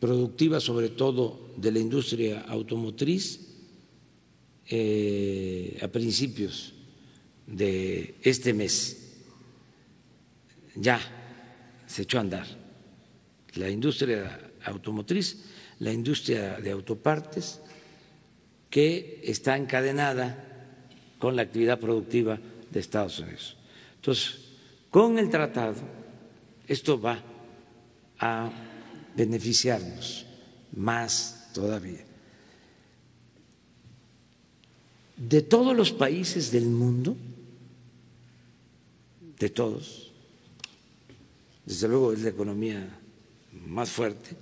productiva, sobre todo de la industria automotriz, eh, a principios de este mes. Ya se echó a andar la industria automotriz, la industria de autopartes, que está encadenada con la actividad productiva de Estados Unidos. Entonces, con el tratado, esto va a beneficiarnos más todavía. De todos los países del mundo, de todos, desde luego es la economía más fuerte,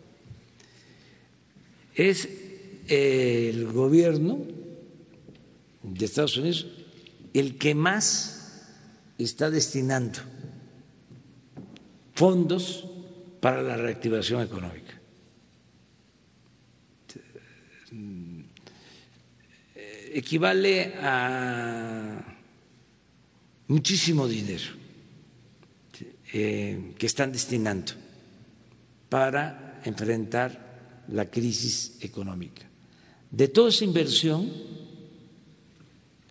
es el gobierno de Estados Unidos el que más está destinando fondos para la reactivación económica. Equivale a muchísimo dinero eh, que están destinando para enfrentar la crisis económica. De toda esa inversión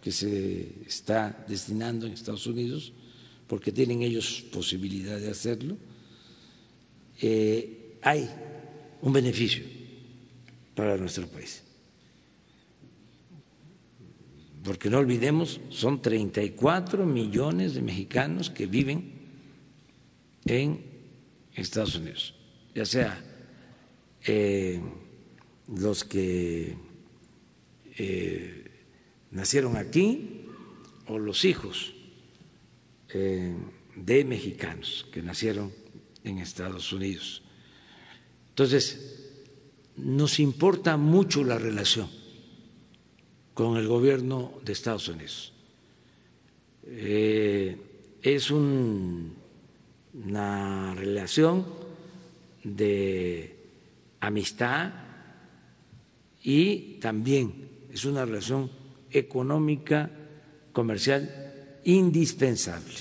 que se está destinando en Estados Unidos, porque tienen ellos posibilidad de hacerlo, eh, hay un beneficio para nuestro país. Porque no olvidemos, son 34 millones de mexicanos que viven en Estados Unidos, ya sea eh, los que eh, nacieron aquí o los hijos eh, de mexicanos que nacieron en Estados Unidos. Entonces, nos importa mucho la relación con el gobierno de Estados Unidos. Eh, es una relación de amistad y también es una relación económica, comercial indispensable.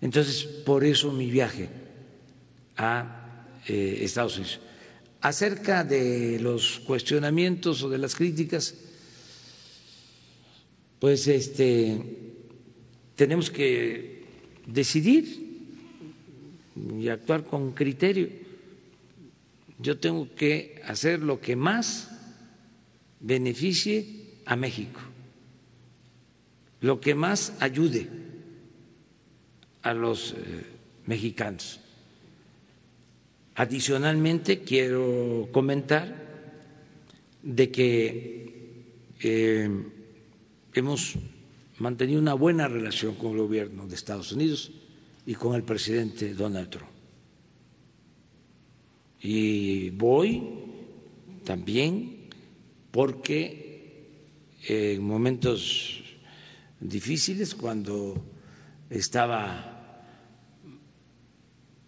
Entonces, por eso mi viaje a eh, Estados Unidos. Acerca de los cuestionamientos o de las críticas, pues este tenemos que decidir y actuar con criterio. Yo tengo que hacer lo que más beneficie a México, lo que más ayude a los eh, mexicanos. Adicionalmente, quiero comentar de que eh, hemos mantenido una buena relación con el gobierno de Estados Unidos y con el presidente Donald Trump. Y voy también porque en momentos difíciles, cuando estaba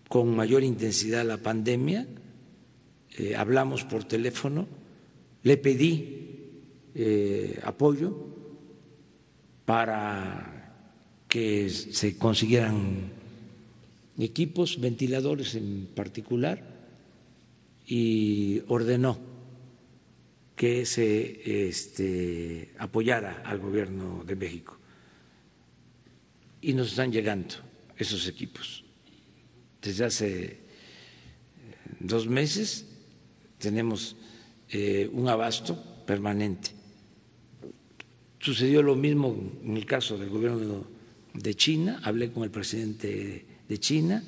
con mayor intensidad la pandemia, eh, hablamos por teléfono, le pedí eh, apoyo para que se consiguieran equipos, ventiladores en particular, y ordenó que se este, apoyara al gobierno de México. Y nos están llegando esos equipos desde hace eh, dos meses tenemos eh, un abasto permanente. Sucedió lo mismo en el caso del gobierno de China, hablé con el presidente de China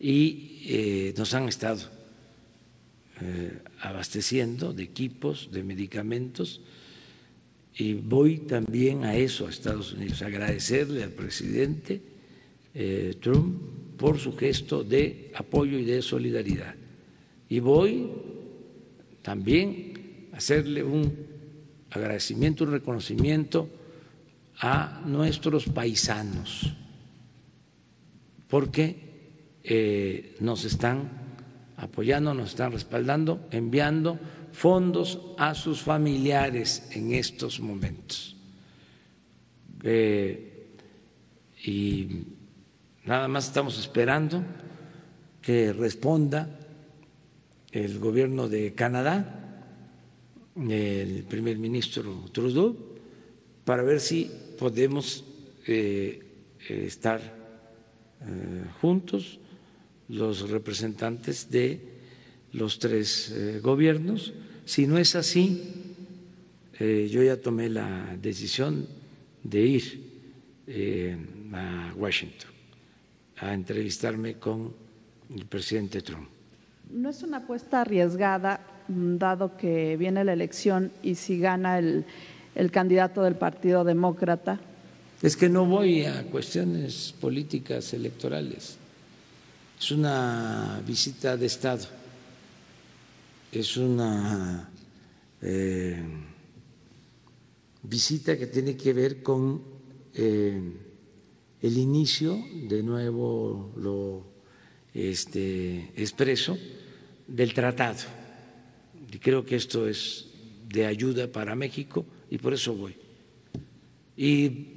y eh, nos han estado abasteciendo de equipos, de medicamentos, y voy también a eso, a Estados Unidos, agradecerle al presidente Trump por su gesto de apoyo y de solidaridad. Y voy también a hacerle un agradecimiento, un reconocimiento a nuestros paisanos, porque eh, nos están apoyando, nos están respaldando, enviando fondos a sus familiares en estos momentos. Eh, y Nada más estamos esperando que responda el gobierno de Canadá, el primer ministro Trudeau, para ver si podemos eh, estar eh, juntos los representantes de los tres eh, gobiernos. Si no es así, yo ya tomé la decisión de ir a Washington a entrevistarme con el presidente Trump. ¿No es una apuesta arriesgada, mm, dado que viene la elección y si gana el, el candidato del Partido Demócrata? Es que no voy a cuestiones políticas electorales. Es una visita de Estado. Es una eh, visita que tiene que ver con eh, el inicio, de nuevo lo este, expreso, del tratado. Y creo que esto es de ayuda para México y por eso voy. Y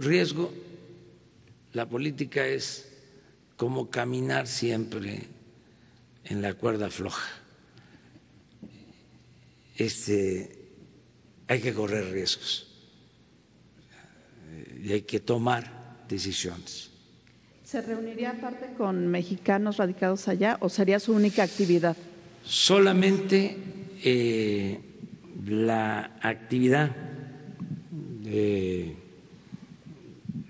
riesgo, la política es como caminar siempre en la cuerda floja. Este, hay que correr riesgos y hay que tomar decisiones. ¿Se reuniría aparte con mexicanos radicados allá o sería su única actividad? Solamente eh, la actividad,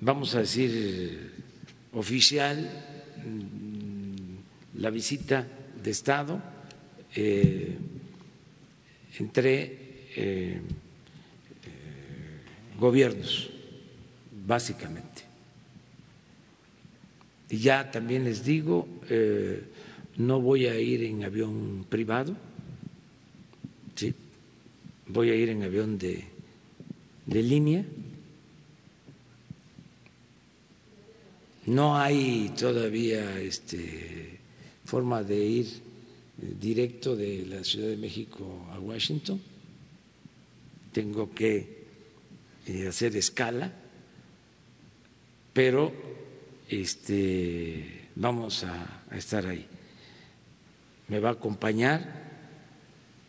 vamos a decir, oficial, la visita de Estado eh, entre eh, gobiernos, básicamente. Y ya también les digo, eh, no voy a ir en avión privado, ¿sí? voy a ir en avión de, de línea. No hay todavía este, forma de ir eh, directo de la Ciudad de México a Washington. Tengo que eh, hacer escala, pero este, vamos a, estar ahí. Me va a acompañar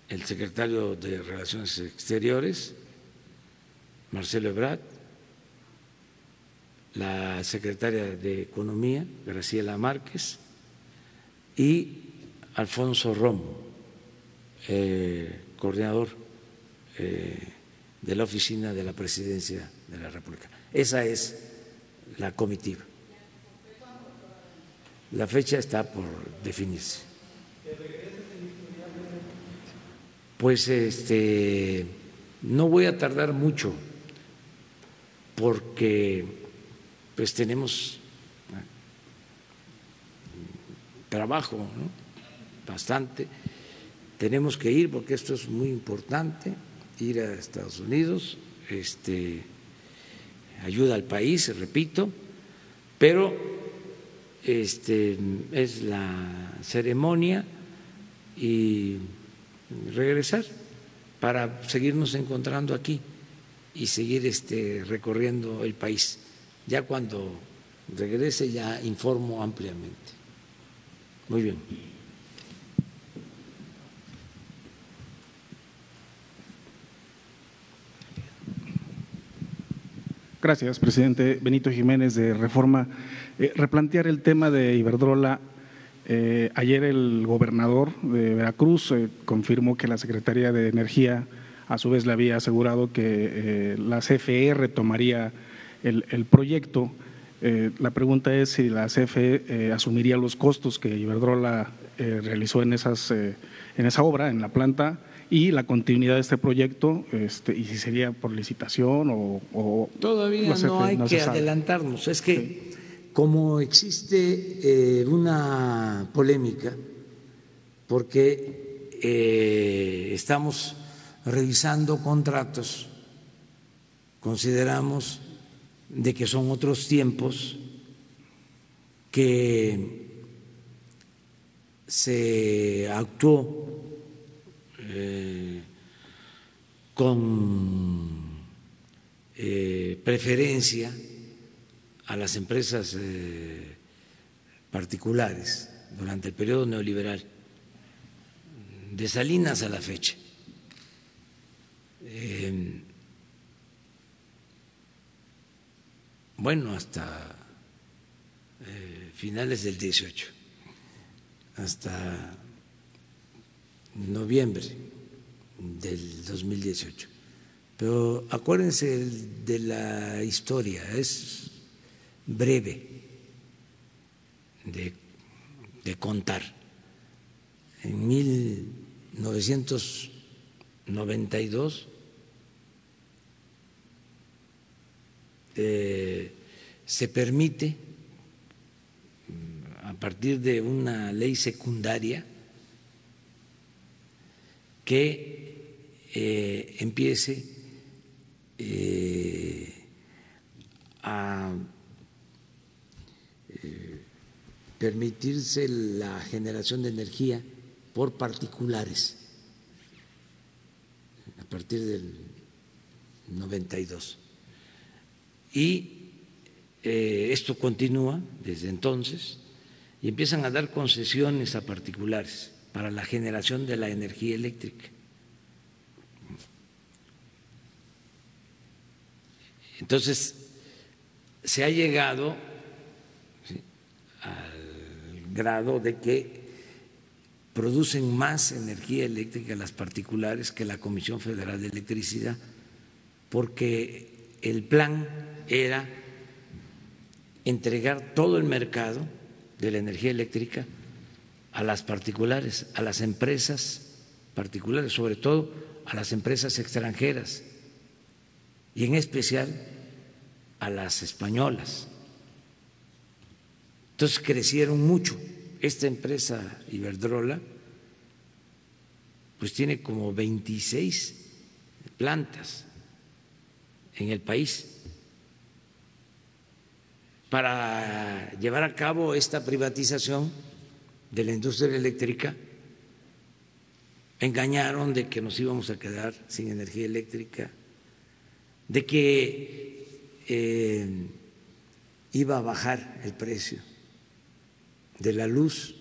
el secretario de Relaciones Exteriores, Marcelo Ebrard, la secretaria de Economía, Graciela Márquez, y Alfonso Romo, eh, coordinador eh, de la oficina de la Presidencia de la República. Esa es la comitiva. La fecha está por definirse. Pues este no voy a tardar mucho porque pues tenemos trabajo bastante. Tenemos que ir porque esto es muy importante, ir a Estados Unidos, este ayuda al país, repito, pero este, es la ceremonia y regresar para seguirnos encontrando aquí y seguir este, recorriendo el país. Ya cuando regrese ya informo ampliamente. Muy bien. Gracias, presidente. Benito Jiménez de Reforma. Eh, replantear el tema de Iberdrola. Eh, ayer el gobernador de Veracruz eh, confirmó que la Secretaría de Energía a su vez le había asegurado que la CFE retomaría el, proyecto. la pregunta es si la CFE asumiría los costos que Iberdrola realizó en, esas, en esa obra, en la planta, y la continuidad de este proyecto este, y si sería por licitación o... Todavía no, hay que adelantarnos. Es que como existe eh, una polémica, porque eh, estamos revisando contratos, consideramos de que son otros tiempos que se actuó eh, con eh, preferencia a las empresas eh, particulares durante el periodo neoliberal, de Salinas a la fecha. Bueno, hasta eh, finales del 18, hasta noviembre del 2018. Pero acuérdense de la historia, es breve de, de contar. En 1992 eh, se permite, a partir de una ley secundaria, que eh, empiece eh, a permitirse la generación de energía por particulares a partir del 92. Y esto continúa desde entonces y empiezan a dar concesiones a particulares para la generación de la energía eléctrica. Entonces, se ha llegado al grado de que producen más energía eléctrica las particulares que la Comisión Federal de Electricidad, porque el plan era entregar todo el mercado de la energía eléctrica a las particulares, a las empresas particulares, sobre todo a las empresas extranjeras y en especial a las españolas. Entonces crecieron mucho. Esta empresa Iberdrola pues tiene como 26 plantas en el país. Para llevar a cabo esta privatización, de la industria eléctrica engañaron de que nos íbamos a quedar sin energía eléctrica, de que eh, iba a bajar el precio de la luz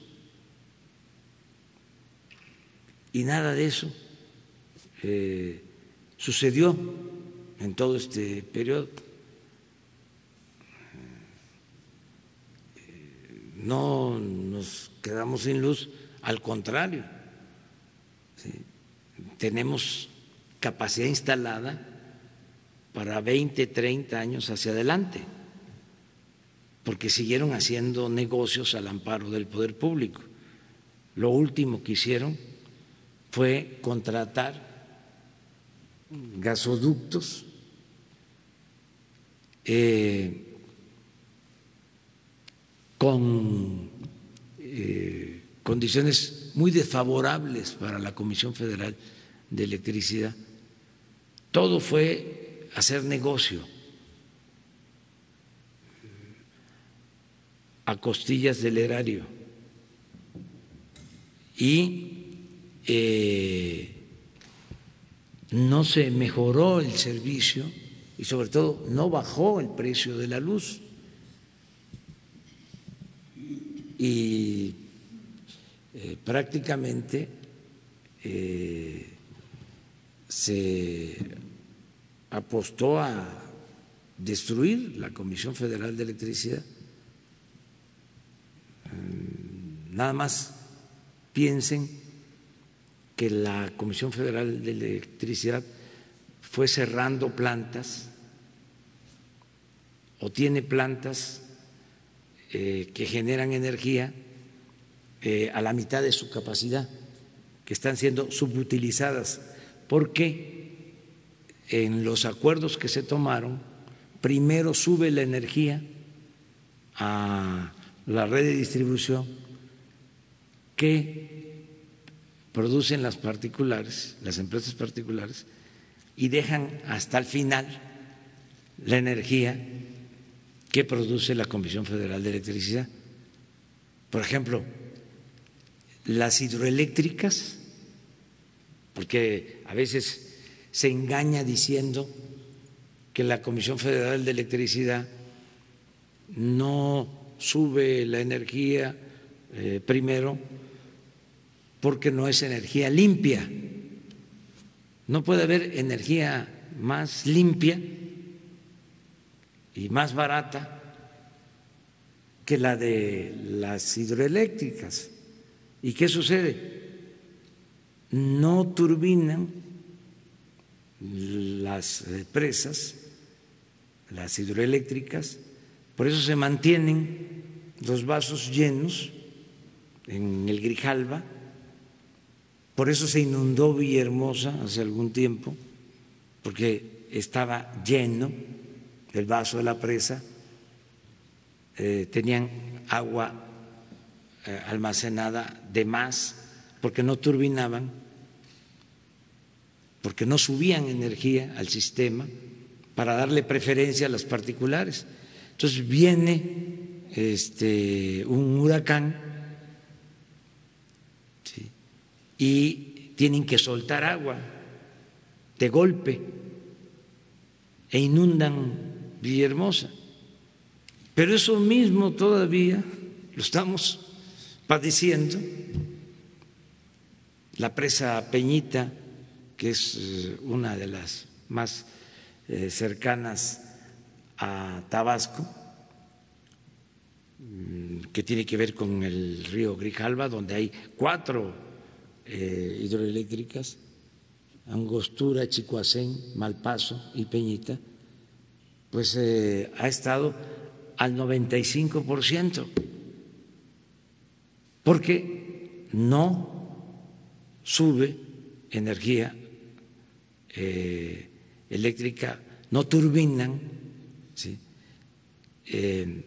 y nada de eso eh, sucedió en todo este periodo. No nos quedamos sin luz, al contrario, tenemos capacidad instalada para 20, 30 años hacia adelante, porque siguieron haciendo negocios al amparo del poder público. Lo último que hicieron fue contratar gasoductos eh, con eh, condiciones muy desfavorables para la Comisión Federal de Electricidad. Todo fue hacer negocio a costillas del erario y eh, no se mejoró el servicio y sobre todo no bajó el precio de la luz. Y eh, prácticamente eh, se apostó a destruir la Comisión Federal de Electricidad. Mm, nada más piensen que la Comisión Federal de Electricidad fue cerrando plantas o tiene plantas eh, que generan energía eh, a la mitad de su capacidad, que están siendo subutilizadas, porque en los acuerdos que se tomaron, primero sube la energía a la red de distribución que producen las particulares, las empresas particulares, y dejan hasta el final la energía que produce la Comisión Federal de Electricidad. Por ejemplo, las hidroeléctricas, porque a veces se engaña diciendo que la Comisión Federal de Electricidad no sube la energía eh, primero porque no es energía limpia. No puede haber energía más limpia y más barata que la de las hidroeléctricas. ¿Y qué sucede? No turbinan las presas, las hidroeléctricas, por eso se mantienen los vasos llenos en el Grijalba, por eso se inundó Villahermosa hace algún tiempo, porque estaba lleno el vaso de la presa, eh, tenían agua eh, almacenada de más, porque no turbinaban, porque no subían energía al sistema para darle preferencia a las particulares. Entonces viene este, un huracán y tienen que soltar agua de golpe e inundan Villahermosa. Pero eso mismo todavía lo estamos padeciendo. La presa Peñita, que es eh, una de las más eh, cercanas a Tabasco, mm, que tiene que ver con el río Grijalva, donde hay cuatro eh, hidroeléctricas, Angostura, Chicoacén, Malpaso y Peñita, pues ha estado al 95%, porque no sube energía eh, eléctrica, no turbinan, eh,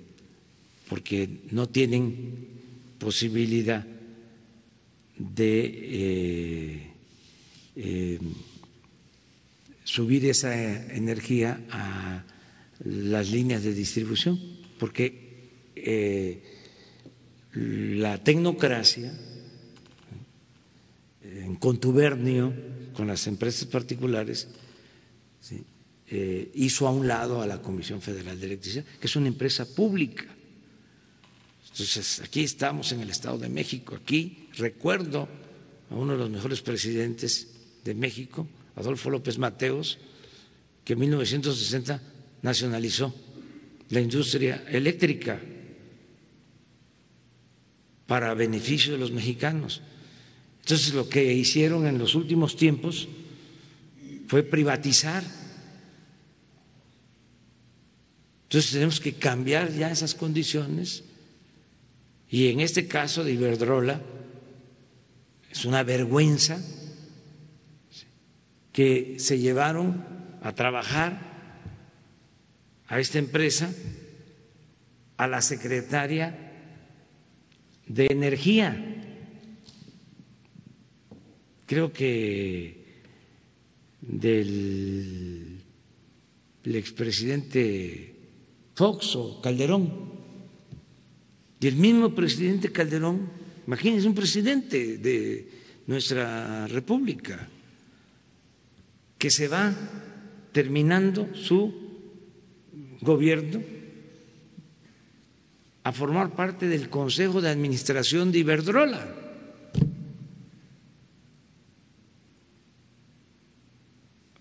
porque no tienen posibilidad de eh, subir esa energía a las líneas de distribución porque eh, la tecnocracia, en contubernio con las empresas particulares, eh, hizo a un lado a la Comisión Federal de Electricidad, que es una empresa pública. Entonces, aquí estamos en el Estado de México, aquí recuerdo a uno de los mejores presidentes de México, Adolfo López Mateos, que en 1960 nacionalizó la industria eléctrica para beneficio de los mexicanos. Entonces lo que hicieron en los últimos tiempos fue privatizar. Entonces tenemos que cambiar ya esas condiciones y en este caso de Iberdrola es una vergüenza que se llevaron a trabajar a esta empresa, a la secretaria de Energía. Creo que del expresidente Fox o Calderón. Y el mismo presidente Calderón, imagínense un presidente de nuestra República, que se va terminando su gobierno a formar parte del Consejo de Administración de Iberdrola.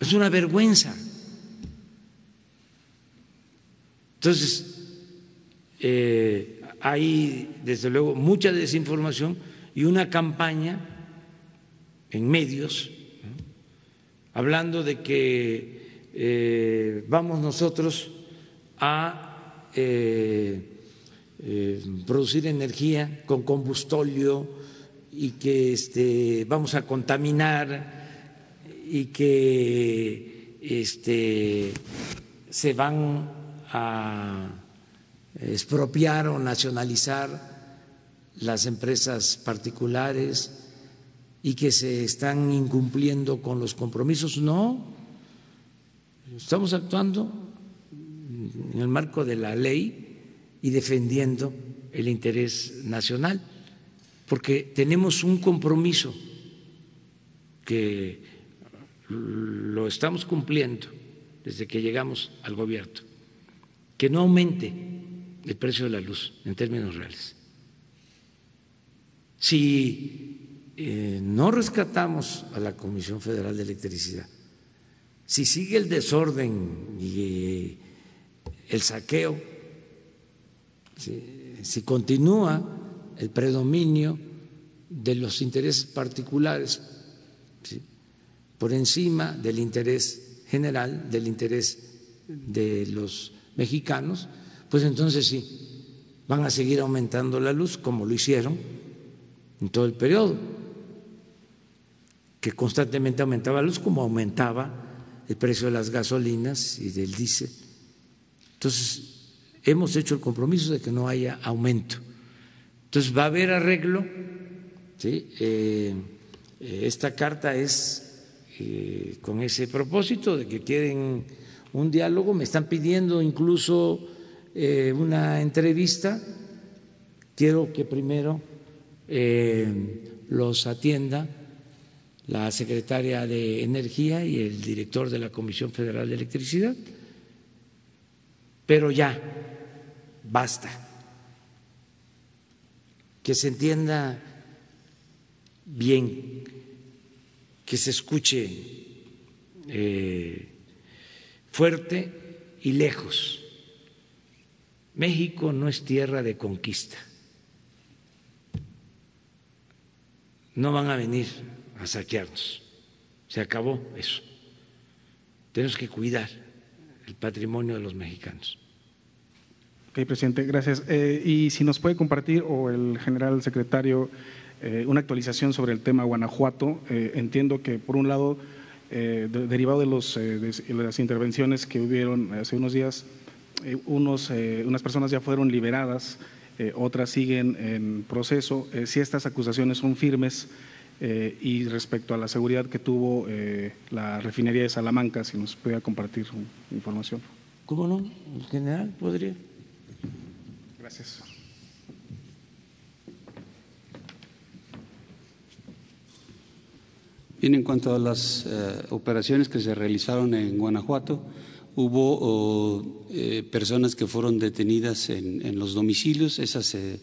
Es una vergüenza. Entonces, eh, hay desde luego mucha desinformación y una campaña en medios hablando de que eh, vamos nosotros a eh, eh, producir energía con combustóleo y que este, vamos a contaminar y que este, se van a expropiar o nacionalizar las empresas particulares y que se están incumpliendo con los compromisos. No, estamos actuando en el marco de la ley y defendiendo el interés nacional, porque tenemos un compromiso que lo estamos cumpliendo desde que llegamos al gobierno, que no aumente el precio de la luz en términos reales. Si eh, no rescatamos a la Comisión Federal de Electricidad, si sigue el desorden y eh, el saqueo, si continúa el predominio de los intereses particulares por encima del interés general, del interés de los mexicanos, pues entonces sí, van a seguir aumentando la luz como lo hicieron en todo el periodo, que constantemente aumentaba la luz como aumentaba el precio de las gasolinas y del diésel. Entonces, hemos hecho el compromiso de que no haya aumento. Entonces, va a haber arreglo. Eh, eh, esta carta es eh, con ese propósito de que quieren un diálogo, me están pidiendo incluso una entrevista, quiero que primero los atienda la secretaria de Energía y el director de la Comisión Federal de Electricidad, pero ya, basta, que se entienda bien, que se escuche. Eh, fuerte y lejos. México no es tierra de conquista. No van a venir a saquearnos. Se acabó eso. Tenemos que cuidar el patrimonio de los mexicanos. Presidente, gracias. Eh, y si nos puede compartir, o el general secretario, eh, una actualización sobre el tema Guanajuato. Eh, entiendo que, por un lado, derivado de, los, las intervenciones que hubieron hace unos días, unos, unas personas ya fueron liberadas, otras siguen en proceso. si estas acusaciones son firmes y respecto a la seguridad que tuvo la refinería de Salamanca, si nos puede compartir información. ¿Cómo no? El general podría. Gracias. Bien, en cuanto a las eh, operaciones que se realizaron en Guanajuato, hubo eh, personas que fueron detenidas en, los domicilios, esas eh,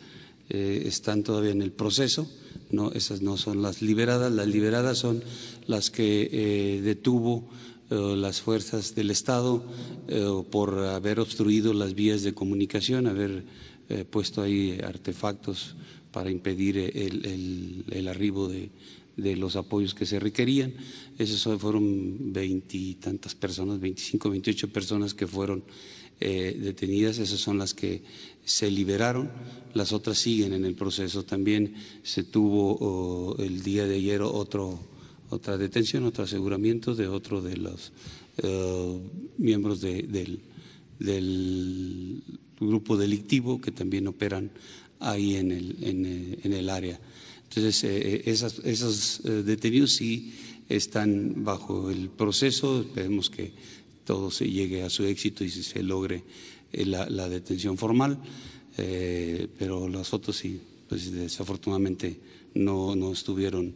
están todavía en el proceso, no, esas no son las liberadas, las liberadas son las que detuvo las fuerzas del Estado por haber obstruido las vías de comunicación, haber puesto ahí artefactos para impedir el arribo de, de los apoyos que se requerían. Esos fueron veintitantas personas, 25, 28 personas que fueron eh, detenidas, esas son las que se liberaron, las otras siguen en el proceso. También se tuvo el día de ayer otro, otra detención, otro aseguramiento de otro de los eh, miembros del, del, grupo delictivo que también operan ahí en el, en el área. Entonces, eh, eh, esos eh, detenidos sí están bajo el proceso, esperemos que todo se llegue a su éxito y se logre la, detención formal, pero las otras sí, pues desafortunadamente no, no estuvieron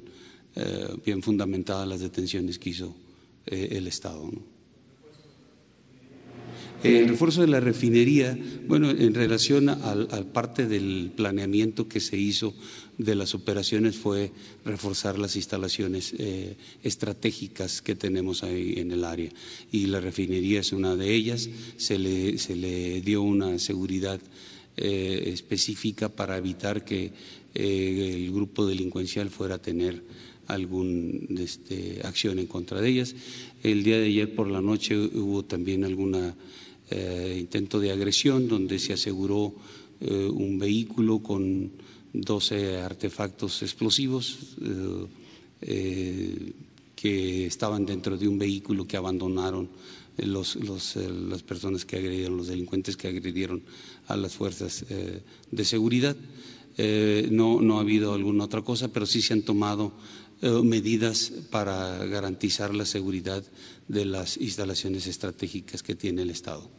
bien fundamentadas las detenciones que hizo el Estado. El refuerzo de la refinería, bueno, en relación al, parte del planeamiento que se hizo de las operaciones fue reforzar las instalaciones eh, estratégicas que tenemos ahí en el área. Y la refinería es una de ellas. Se le, se le dio una seguridad eh, específica para evitar que eh, el grupo delincuencial fuera a tener alguna este, acción en contra de ellas. El día de ayer por la noche hubo también alguna eh, intento de agresión donde se aseguró eh, un vehículo con 12 artefactos explosivos eh, que estaban dentro de un vehículo que abandonaron los, las personas que agredieron, los delincuentes que agredieron a las fuerzas de seguridad. no, no ha habido alguna otra cosa, pero sí se han tomado medidas para garantizar la seguridad de las instalaciones estratégicas que tiene el Estado.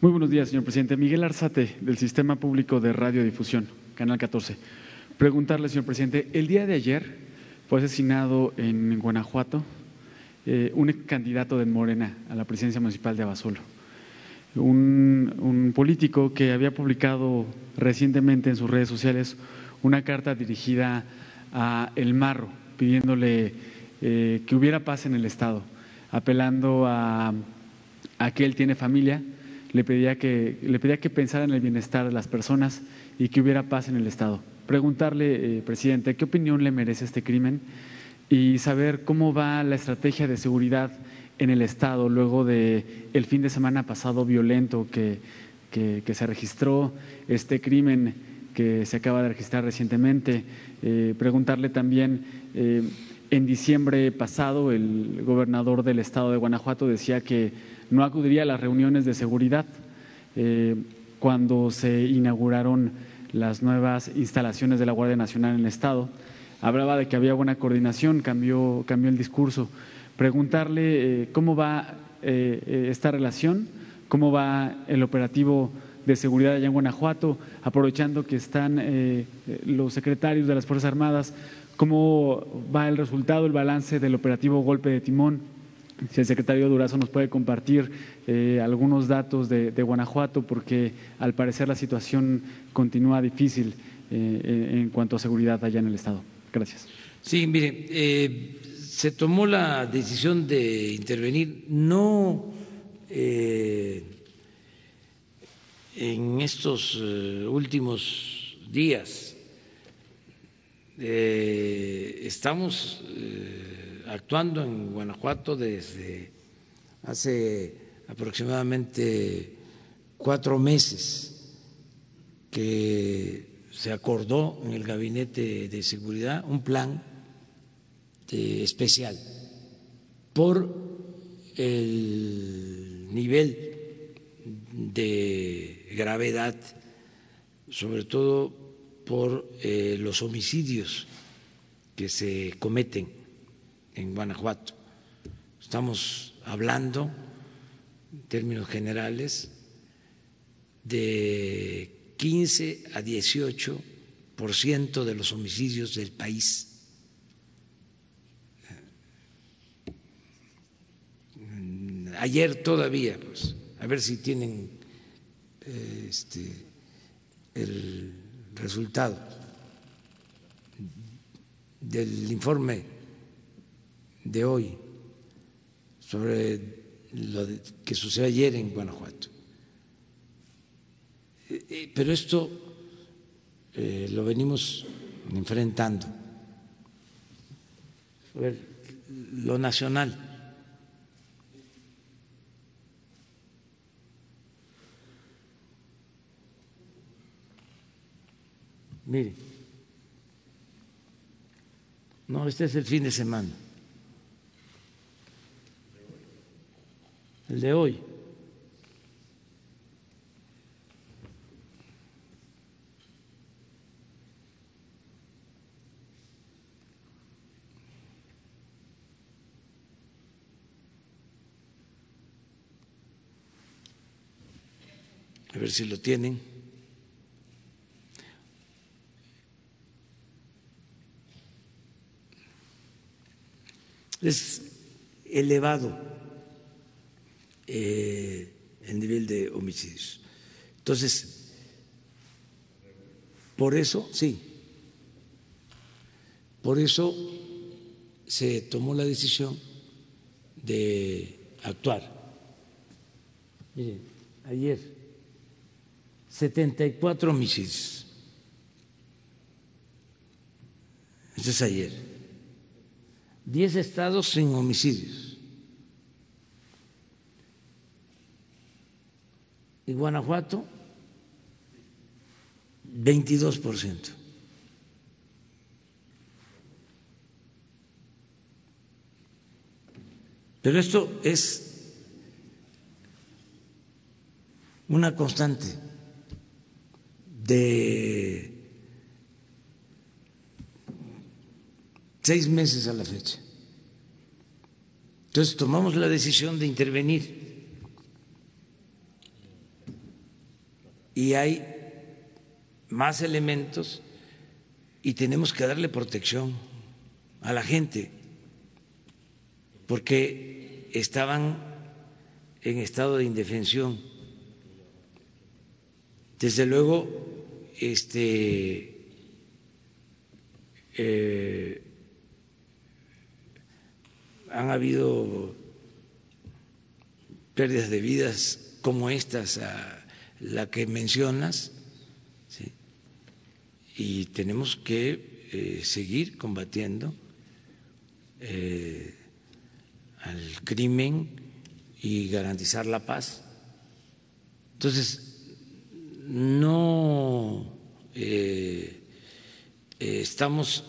Muy buenos días, señor presidente. Miguel Arzate, del Sistema Público de Radiodifusión, Canal 14. Preguntarle, señor presidente, el día de ayer fue asesinado en Guanajuato eh, un candidato de Morena a la presidencia municipal de Abasolo. Un, político que había publicado recientemente en sus redes sociales una carta dirigida a El Marro, pidiéndole eh, que hubiera paz en el Estado, apelando a, a, que él tiene familia, le pedía, que, le pedía que pensara en el bienestar de las personas y que hubiera paz en el Estado. Preguntarle, eh, presidente, ¿qué opinión le merece este crimen? Y saber cómo va la estrategia de seguridad en el Estado luego de el fin de semana pasado violento que, que, se registró, este crimen que se acaba de registrar recientemente. Eh, preguntarle también, eh, en diciembre pasado el gobernador del estado de Guanajuato decía que no acudiría a las reuniones de seguridad eh, cuando se inauguraron las nuevas instalaciones de la Guardia Nacional en el estado. Hablaba de que había buena coordinación, cambió, cambió el discurso. Preguntarle cómo va esta relación, cómo va el operativo de seguridad allá en Guanajuato, aprovechando que están eh, los secretarios de las Fuerzas Armadas, cómo va el resultado, el balance del operativo Golpe de Timón. Si el secretario Durazo nos puede compartir eh, algunos datos de, Guanajuato, porque al parecer la situación continúa difícil eh, en cuanto a seguridad allá en el Estado. Gracias. Sí, mire, eh, se tomó la decisión de intervenir no eh, en estos eh, últimos días. Eh, estamos actuando en Guanajuato desde hace aproximadamente cuatro meses que se acordó en el Gabinete de Seguridad un plan especial por el nivel de gravedad, sobre todo por eh, los homicidios que se cometen en Guanajuato. Estamos hablando, en términos generales, de 15 a 18 por ciento de los homicidios del país. Ayer todavía, pues, a ver si tienen este, el resultado del informe de hoy sobre lo que sucedió ayer en Guanajuato. Eh, eh, pero esto eh, lo venimos enfrentando. lo nacional Mire, no, este es el fin de semana. El de hoy. A ver si lo tienen. Es elevado eh, el nivel de homicidios. Entonces, por eso, sí, por eso se tomó la decisión de actuar. Miren, ayer, 74 homicidios. Eso es ayer. 10 estados sin homicidios. Y Guanajuato, 22 por ciento. Pero esto es una constante de seis meses a la fecha. Entonces tomamos la decisión de intervenir y hay más elementos y tenemos que darle protección a la gente. porque estaban en estado de indefensión. Desde luego, este, eh, han habido pérdidas de vidas como estas, a la que mencionas, y tenemos que eh, seguir combatiendo eh, al crimen y garantizar la paz. Entonces, no eh, estamos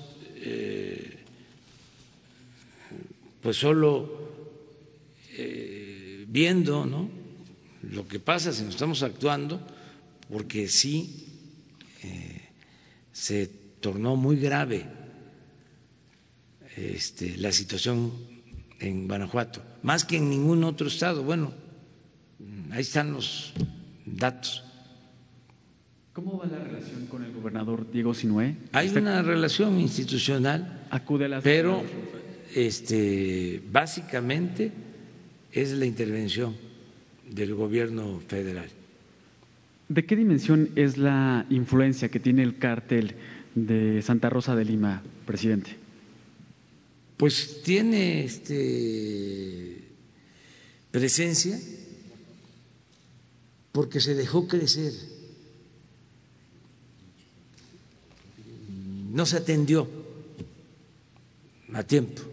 pues solo viendo ¿no? lo que pasa, sino estamos actuando porque sí se tornó muy grave este, la situación en Guanajuato, más que en ningún otro estado. Bueno, ahí están los datos. ¿Cómo va la relación con el gobernador Diego Sinué? Hay una relación institucional, Acude a pero este, básicamente es la intervención del gobierno federal. ¿De qué dimensión es la influencia que tiene el cártel de Santa Rosa de Lima, presidente? Pues tiene este, presencia porque se dejó crecer, no se atendió a tiempo.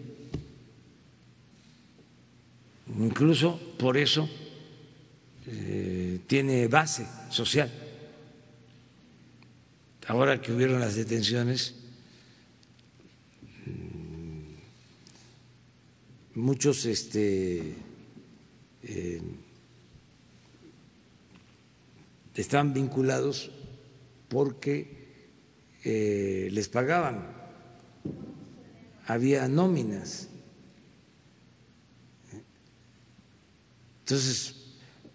Incluso por eso eh, tiene base social. Ahora que hubieron las detenciones, mm, muchos este, eh, están vinculados porque eh, les pagaban, había nóminas. Entonces,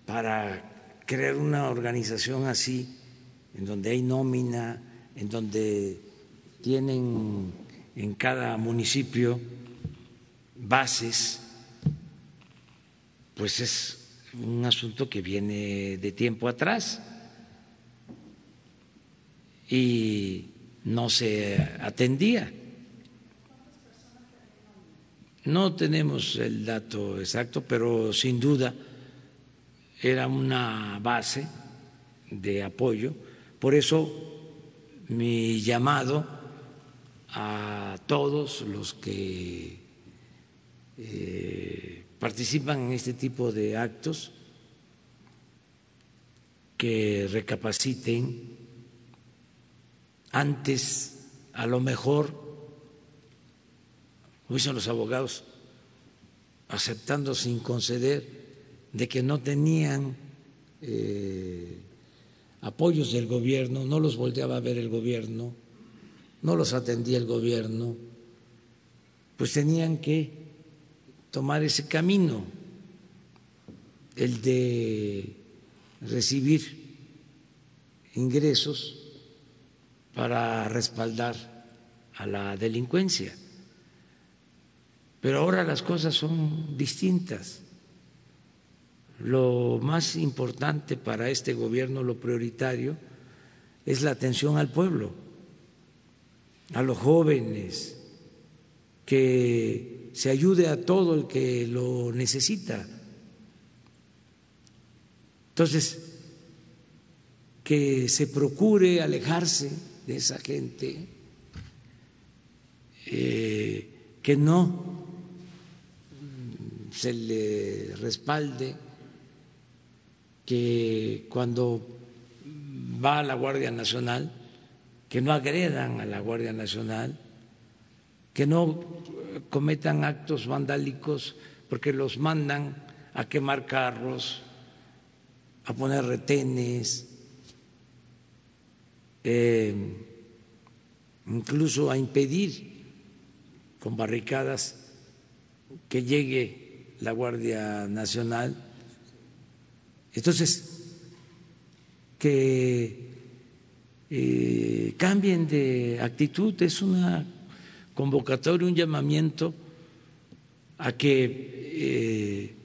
para crear una organización así, en donde hay nómina, en donde tienen en cada municipio bases, pues es un asunto que viene de tiempo atrás y no se atendía. No tenemos el dato exacto, pero sin duda era una base de apoyo. Por eso mi llamado a todos los que eh, participan en este tipo de actos que recapaciten antes, a lo mejor, como dicen los abogados, aceptando sin conceder de que no tenían eh, apoyos del gobierno, no los volteaba a ver el gobierno, no los atendía el gobierno, pues tenían que tomar ese camino, el de recibir ingresos para respaldar a la delincuencia. Pero ahora las cosas son distintas lo más importante para este gobierno, lo prioritario, es la atención al pueblo, a los jóvenes, que se ayude a todo el que lo necesita. Entonces, que se procure alejarse de esa gente, eh, que no se le respalde que cuando va a la Guardia Nacional, que no agredan a la Guardia Nacional, que no cometan actos vandálicos porque los mandan a quemar carros, a poner retenes, eh, incluso a impedir con barricadas que llegue la Guardia Nacional entonces, que eh, cambien de actitud, es una convocatoria, un llamamiento a que eh,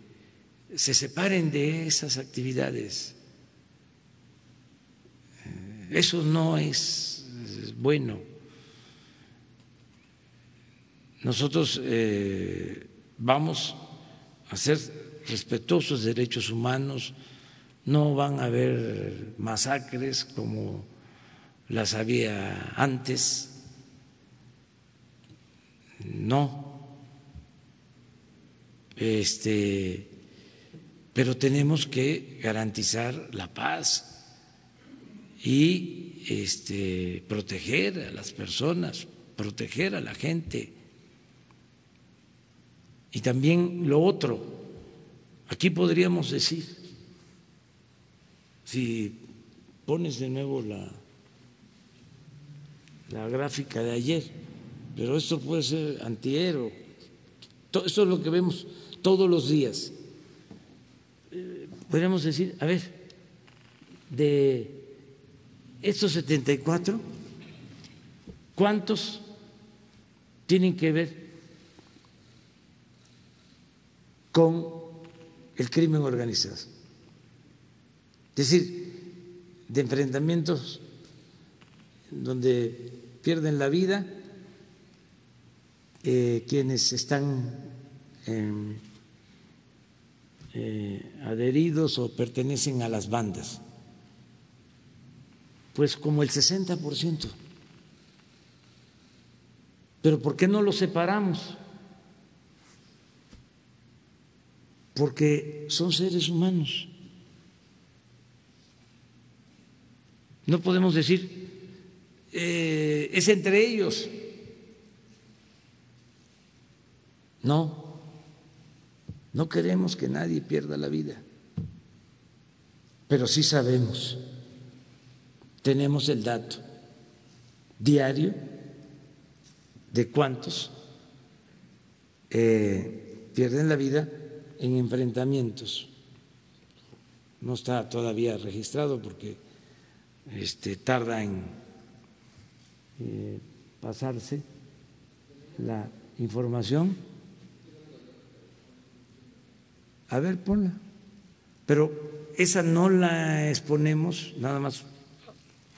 se separen de esas actividades. Eh, eso no es bueno. Nosotros vamos a ser respetuosos de derechos humanos, no van a haber masacres como las había antes, no. Este, pero tenemos que garantizar la paz y este, proteger a las personas, proteger a la gente. Y también lo otro, aquí podríamos decir, si pones de nuevo la, la gráfica de ayer, pero esto puede ser antiero, esto es lo que vemos todos los días. Eh, podríamos decir, a ver, de estos 74, ¿cuántos tienen que ver con el crimen organizado. Es decir, de enfrentamientos donde pierden la vida eh, quienes están eh, adheridos o pertenecen a las bandas. Pues como el 60%. Pero ¿por qué no los separamos? porque son seres humanos. No podemos decir, eh, es entre ellos. No, no queremos que nadie pierda la vida, pero sí sabemos, tenemos el dato diario de cuántos eh, pierden la vida en enfrentamientos. No está todavía registrado porque este, tarda en eh, pasarse la información. A ver, ponla. Pero esa no la exponemos nada más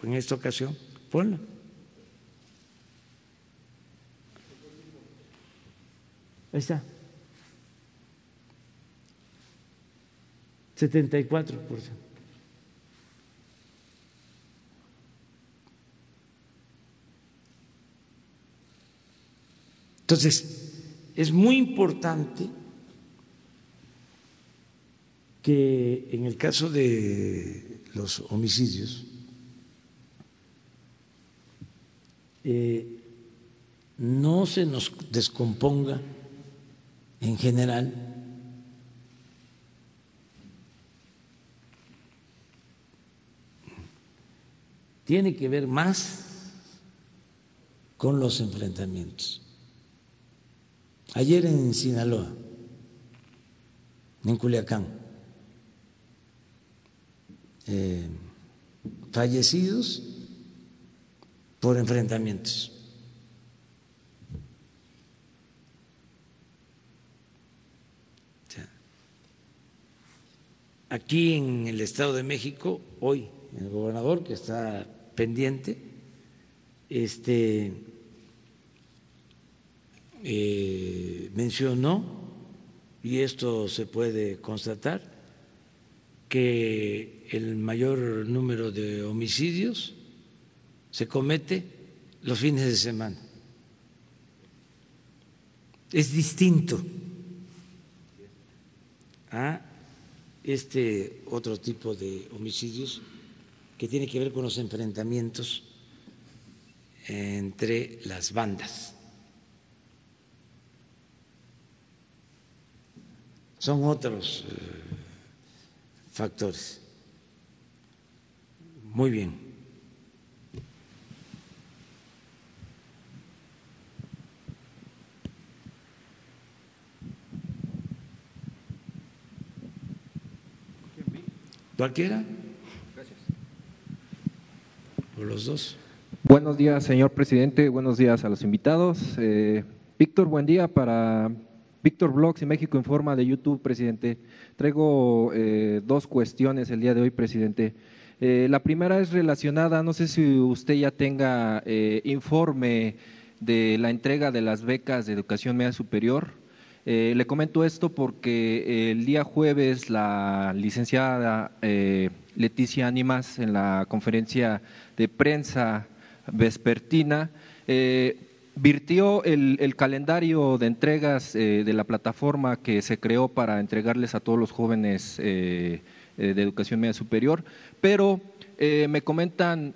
en esta ocasión. Ponla. Ahí está. 74%. Entonces, es muy importante que en el caso de los homicidios, eh, no se nos descomponga en general tiene que ver más con los enfrentamientos. Ayer en Sinaloa, en Culiacán, eh, fallecidos por enfrentamientos. Aquí en el Estado de México, hoy, el gobernador que está pendiente. Este eh, mencionó, y esto se puede constatar, que el mayor número de homicidios se comete los fines de semana. Es distinto a este otro tipo de homicidios que tiene que ver con los enfrentamientos entre las bandas. Son otros eh, factores. Muy bien. ¿Cualquiera? los dos. Buenos días, señor presidente. Buenos días a los invitados. Eh, Víctor, buen día para Víctor Blogs y México Informa de YouTube, presidente. Traigo eh, dos cuestiones el día de hoy, presidente. Eh, la primera es relacionada, no sé si usted ya tenga eh, informe de la entrega de las becas de educación media superior. le comento esto porque el día jueves la licenciada Leticia Ánimas en la conferencia de prensa vespertina virtió el, calendario de entregas eh, de la plataforma que se creó para entregarles a todos los jóvenes eh, eh, de educación media superior, pero me comentan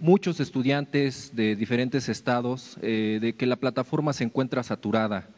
muchos estudiantes de diferentes estados de que la plataforma se encuentra saturada.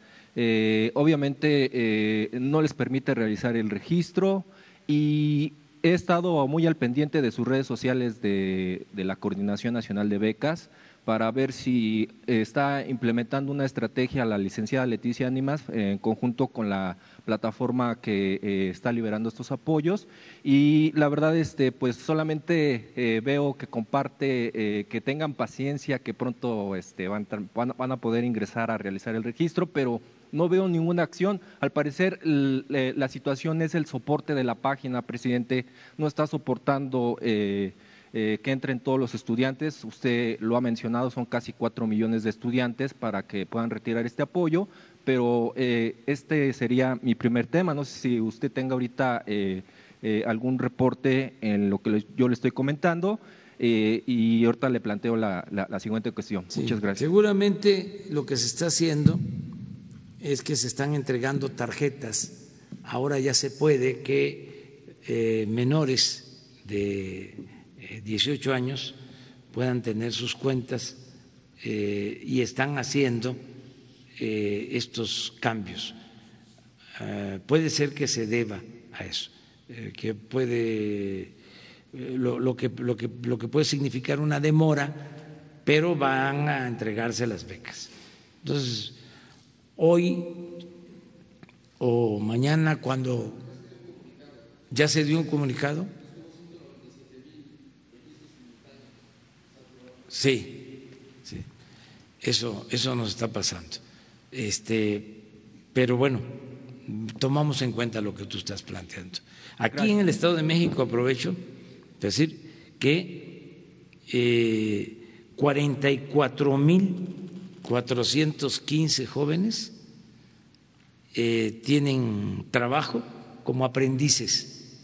obviamente no les permite realizar el registro y he estado muy al pendiente de sus redes sociales de la Coordinación Nacional de Becas para ver si eh, está implementando una estrategia la licenciada Leticia Ánimas en conjunto con la plataforma que eh, está liberando estos apoyos y la verdad este pues solamente eh, veo que comparte que tengan paciencia que pronto este van, van, a poder ingresar a realizar el registro pero no veo ninguna acción. Al parecer la situación es el soporte de la página, presidente, no está soportando eh, que entren todos los estudiantes. Usted lo ha mencionado, son casi cuatro millones de estudiantes para que puedan retirar este apoyo, pero eh, este sería mi primer tema. No sé si usted tenga ahorita eh, algún reporte en lo que yo le estoy comentando. y ahorita le planteo la, siguiente cuestión. Muchas gracias. Seguramente lo que se está haciendo es que se están entregando tarjetas. Ahora ya se puede que menores de 18 años puedan tener sus cuentas eh, y están haciendo eh, estos cambios. Ah, puede ser que se deba a eso, eh, que puede lo, que, lo, que, lo que puede significar una demora, pero van a entregarse las becas. Entonces, hoy o mañana, cuando ya se dio un comunicado, Sí, sí. Eso, eso nos está pasando. Este, pero bueno, tomamos en cuenta lo que tú estás planteando. Aquí en el Estado de México aprovecho de decir que eh, 44 mil 415 jóvenes eh, tienen trabajo como aprendices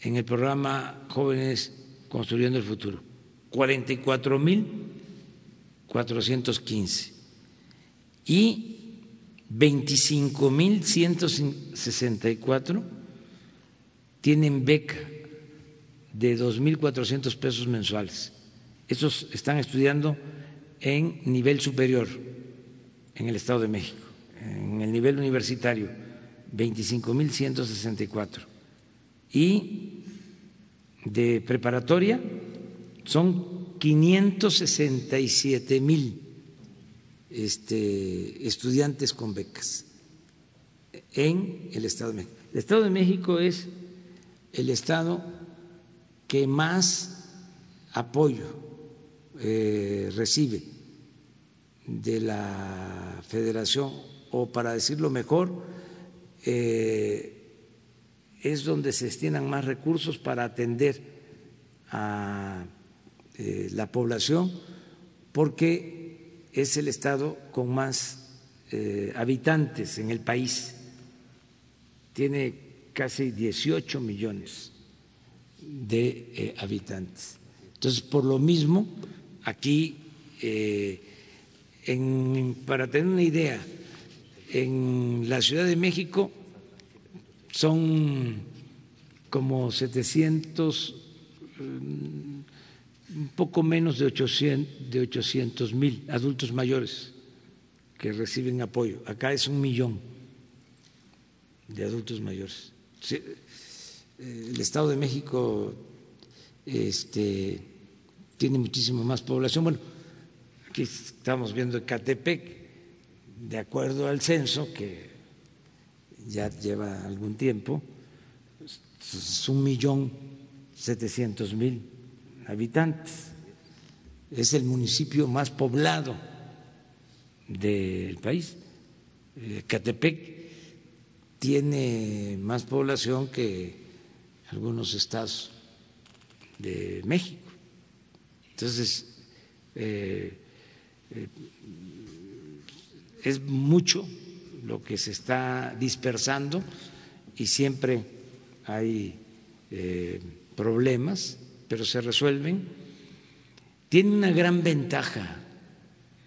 en el programa Jóvenes Construyendo el Futuro. 44 mil 415 y 25 mil 164 tienen beca de 2.400 pesos mensuales. Estos están estudiando en nivel superior en el Estado de México, en el nivel universitario, 25.164. Y de preparatoria, son 567 mil este, estudiantes con becas en el Estado de México. El Estado de México es el Estado que más apoyo eh, recibe de la Federación, o para decirlo mejor, eh, es donde se destinan más recursos para atender a eh, la población porque es el estado con más eh, habitantes en el país. Tiene casi 18 millones de eh, habitantes. Entonces, por lo mismo, aquí, en, para tener una idea, en la Ciudad de México son como 700 un poco menos de 800 mil adultos mayores que reciben apoyo. Acá es un millón de adultos mayores. Eh, el Estado de México este, tiene muchísimo más población. Bueno, aquí estamos viendo Ecatepec, de acuerdo al censo, que ya lleva algún tiempo, es un millón setecientos mil habitantes. Es el municipio más poblado del país. eh, Catepec tiene más población que algunos estados de México. Entonces, eh, eh, es mucho lo que se está dispersando y siempre hay problemas, pero se resuelven. Tiene una gran ventaja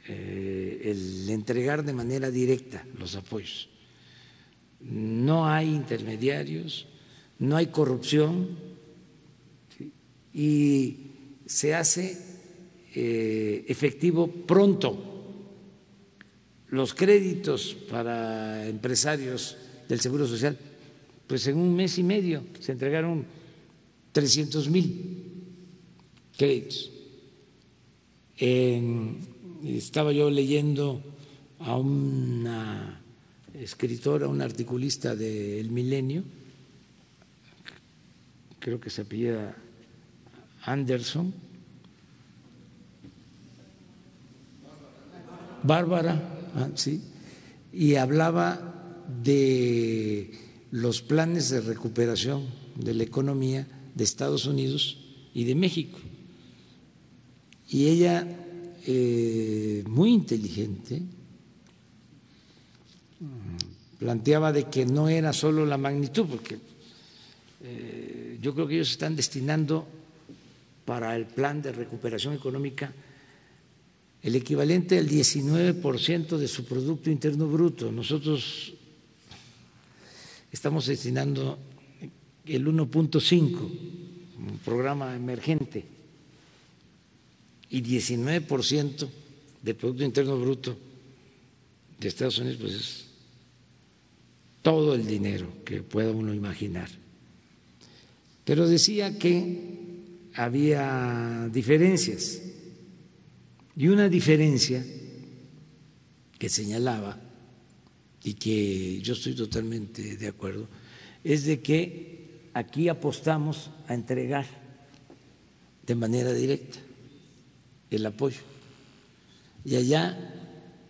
el entregar de manera directa los apoyos no hay intermediarios, no hay corrupción y se hace eh, efectivo pronto. Los créditos para empresarios del Seguro Social, pues en un mes y medio se entregaron 300 mil créditos. estaba yo leyendo a una escritora, un articulista del Milenio, creo que se apellida Anderson, Bárbara, ah, sí, y hablaba de los planes de recuperación de la economía de Estados Unidos y de México. Y ella, eh, muy inteligente, planteaba de que no era solo la magnitud, porque eh, yo creo que ellos están destinando para el plan de recuperación económica el equivalente al 19% de su Producto Interno Bruto. Nosotros estamos destinando el 1.5, un programa emergente, y 19% del Producto Interno Bruto de Estados Unidos, pues es todo el dinero que pueda uno imaginar. Pero decía que había diferencias y una diferencia que señalaba y que yo estoy totalmente de acuerdo es de que aquí apostamos a entregar de manera directa el apoyo y allá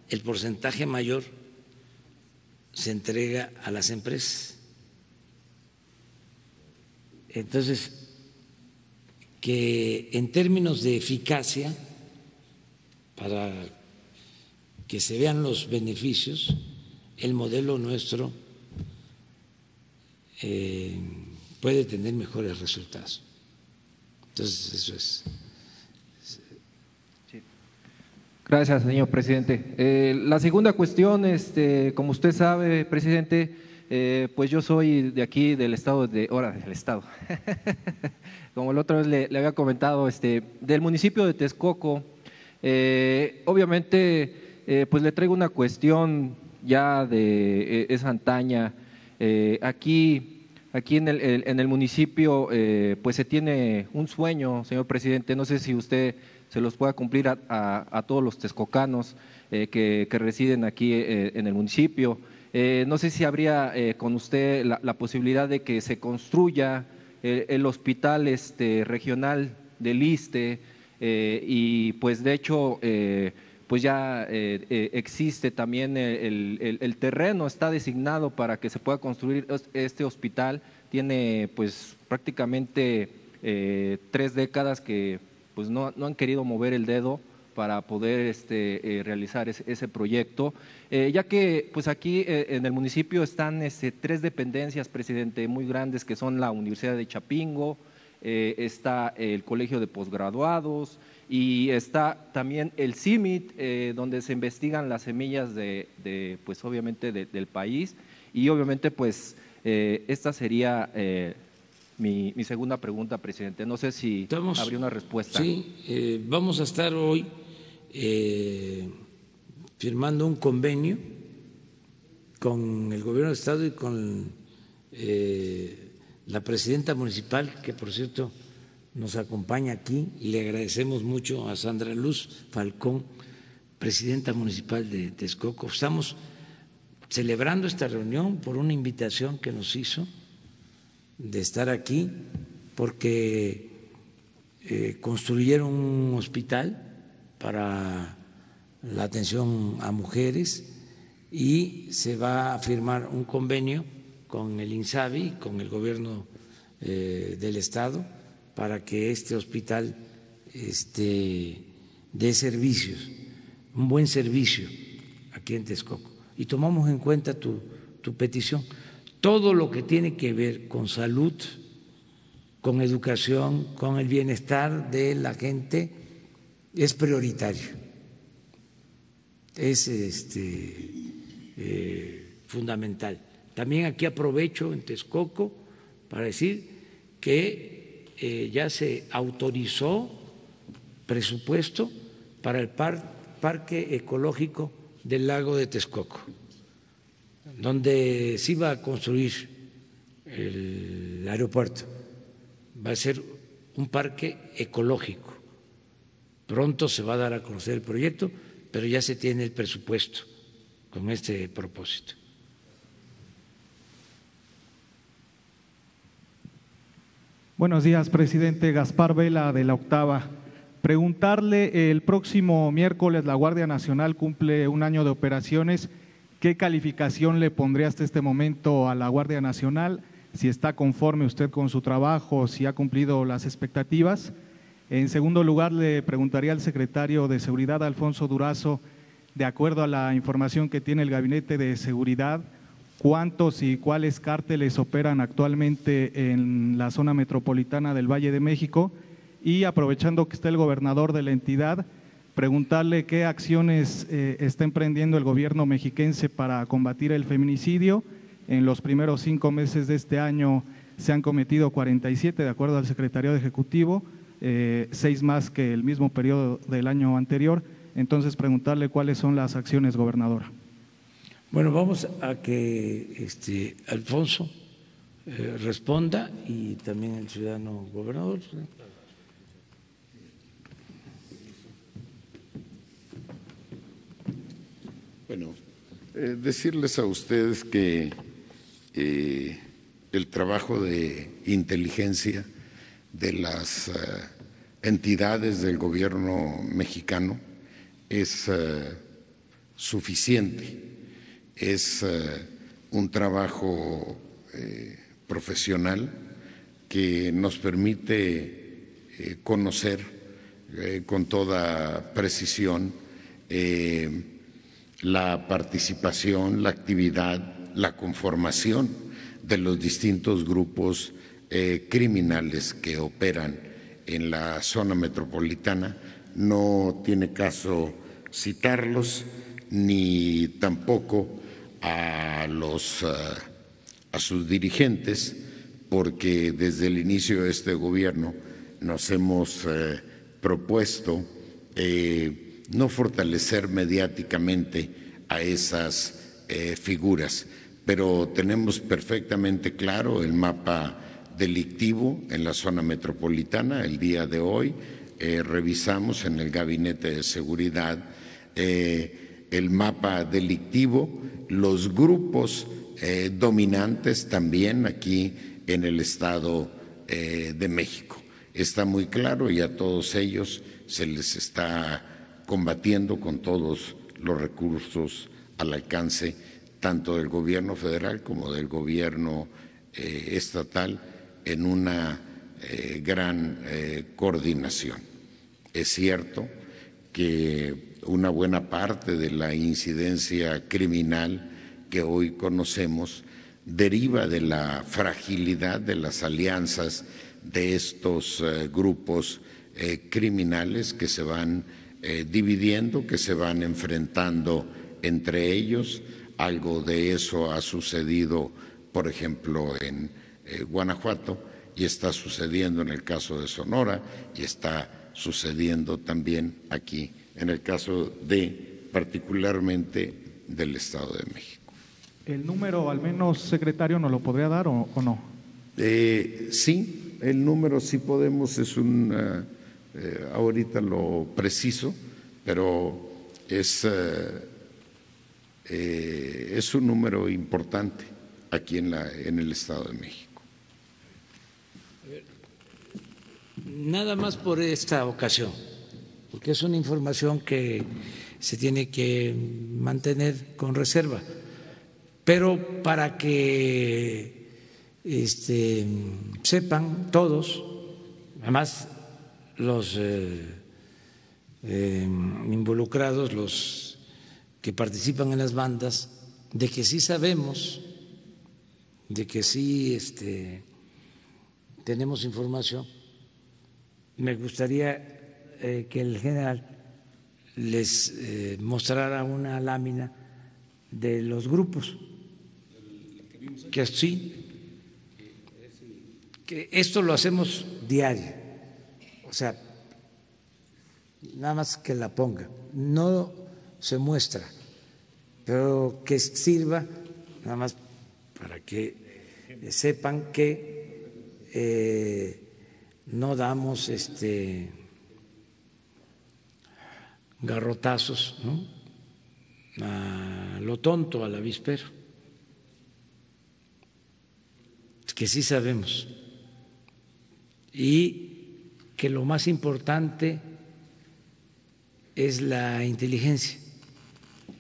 el porcentaje mayor se entrega a las empresas. Entonces, que en términos de eficacia, para que se vean los beneficios, el modelo nuestro eh, puede tener mejores resultados. Entonces, eso es. Gracias, señor presidente. Eh, la segunda cuestión, este, como usted sabe, presidente, eh, pues yo soy de aquí, del estado de, ahora del estado, como la otra vez le, había comentado, este, del municipio de Texcoco. Eh, obviamente, pues le traigo una cuestión ya de esa antaña. aquí, aquí en el, en el municipio, pues se tiene un sueño, señor presidente. No sé si usted se los pueda cumplir a, todos los texcocanos eh, que, residen aquí eh, en el municipio. Eh, no sé si habría con usted la, posibilidad de que se construya el hospital este, regional del ISTE y pues de hecho pues ya existe también el, el, terreno, está designado para que se pueda construir este hospital. Tiene pues prácticamente tres décadas que pues no, han querido mover el dedo para poder este, eh, realizar ese, proyecto, eh, ya que pues aquí eh, en el municipio están este, tres dependencias, presidente, muy grandes, que son la Universidad de Chapingo, está el Colegio de Posgraduados y está también el CIMIT, donde se investigan las semillas de, pues obviamente del país. Y obviamente pues esta sería mi, segunda pregunta, presidente. No sé si habría una respuesta. Sí, eh, vamos a estar hoy eh, firmando un convenio con el gobierno de Estado y con eh, la presidenta municipal, que por cierto nos acompaña aquí, y le agradecemos mucho a Sandra Luz Falcón, presidenta municipal de Texcoco. Estamos celebrando esta reunión por una invitación que nos hizo de estar aquí porque eh, construyeron un hospital para la atención a mujeres y se va a firmar un convenio con el INSABI, con el gobierno eh, del estado, para que este hospital este, dé servicios, un buen servicio aquí en Texcoco. Y tomamos en cuenta tu, tu petición. Todo lo que tiene que ver con salud, con educación, con el bienestar de la gente es prioritario. Es este, eh, fundamental. También aquí aprovecho en Texcoco para decir que eh, ya se autorizó presupuesto para el parque ecológico del lago de Texcoco, donde se iba a construir el aeropuerto. Va a ser un parque ecológico. Pronto se va a dar a conocer el proyecto, pero ya se tiene el presupuesto con este propósito. Buenos días, presidente Gaspar Vela de la Octava. Preguntarle, el próximo miércoles la Guardia Nacional cumple un año de operaciones. ¿Qué calificación le pondría hasta este momento a la Guardia Nacional? Si está conforme usted con su trabajo, si ha cumplido las expectativas. En segundo lugar, le preguntaría al secretario de Seguridad, Alfonso Durazo, de acuerdo a la información que tiene el Gabinete de Seguridad, cuántos y cuáles cárteles operan actualmente en la zona metropolitana del Valle de México y aprovechando que está el gobernador de la entidad, preguntarle qué acciones eh, está emprendiendo el gobierno mexiquense para combatir el feminicidio. En los primeros cinco meses de este año se han cometido 47, de acuerdo al secretario ejecutivo, eh, seis más que el mismo periodo del año anterior entonces preguntarle cuáles son las acciones, gobernadora. Bueno, vamos a que este, Alfonso eh, responda y también el ciudadano gobernador. Eh, decirles a ustedes que eh, el trabajo de inteligencia de las entidades del gobierno mexicano es eh, suficiente, es eh, un trabajo eh, profesional que nos permite conocer con toda precisión la participación, la actividad, la conformación de los distintos grupos criminales que operan en la zona metropolitana. No tiene caso citarlos ni tampoco a los eh, a sus dirigentes porque desde el inicio de este gobierno nos hemos eh, propuesto eh, no fortalecer mediáticamente a esas figuras, pero tenemos perfectamente claro el mapa delictivo en la zona metropolitana el día de hoy eh, revisamos en el Gabinete de Seguridad eh, el mapa delictivo, los grupos eh, dominantes también aquí en el Estado de México. Está muy claro y a todos ellos se les está combatiendo con todos los recursos al alcance tanto del gobierno federal como del gobierno estatal en una gran coordinación. Es cierto que una buena parte de la incidencia criminal que hoy conocemos deriva de la fragilidad de las alianzas de estos eh, grupos eh, criminales que se van eh, dividiendo, que se van enfrentando entre ellos. Algo de eso ha sucedido, por ejemplo, en Guanajuato y está sucediendo en el caso de Sonora y está sucediendo también aquí, en el caso de particularmente del Estado de México. ¿El número, al menos, secretario, nos lo podría dar o, no? Eh, sí, el número sí podemos, es un, eh, ahorita lo preciso, pero es, eh, es un número importante aquí en, la, en el Estado de México. Nada más por esta ocasión, porque es una información que se tiene que mantener con reserva. Pero para que este, sepan todos, además los eh, eh, involucrados, los que participan en las bandas, de que sí sabemos, de que sí este, tenemos información. Me gustaría eh, que el general les eh, mostrara una lámina de los grupos. Que sí, que esto lo hacemos diario, o sea, nada más que la ponga, no se muestra, pero que sirva nada más para que sepan que eh, no damos este garrotazos, ¿no? a lo tonto, al avispero, que sí sabemos, y que lo más importante es la inteligencia,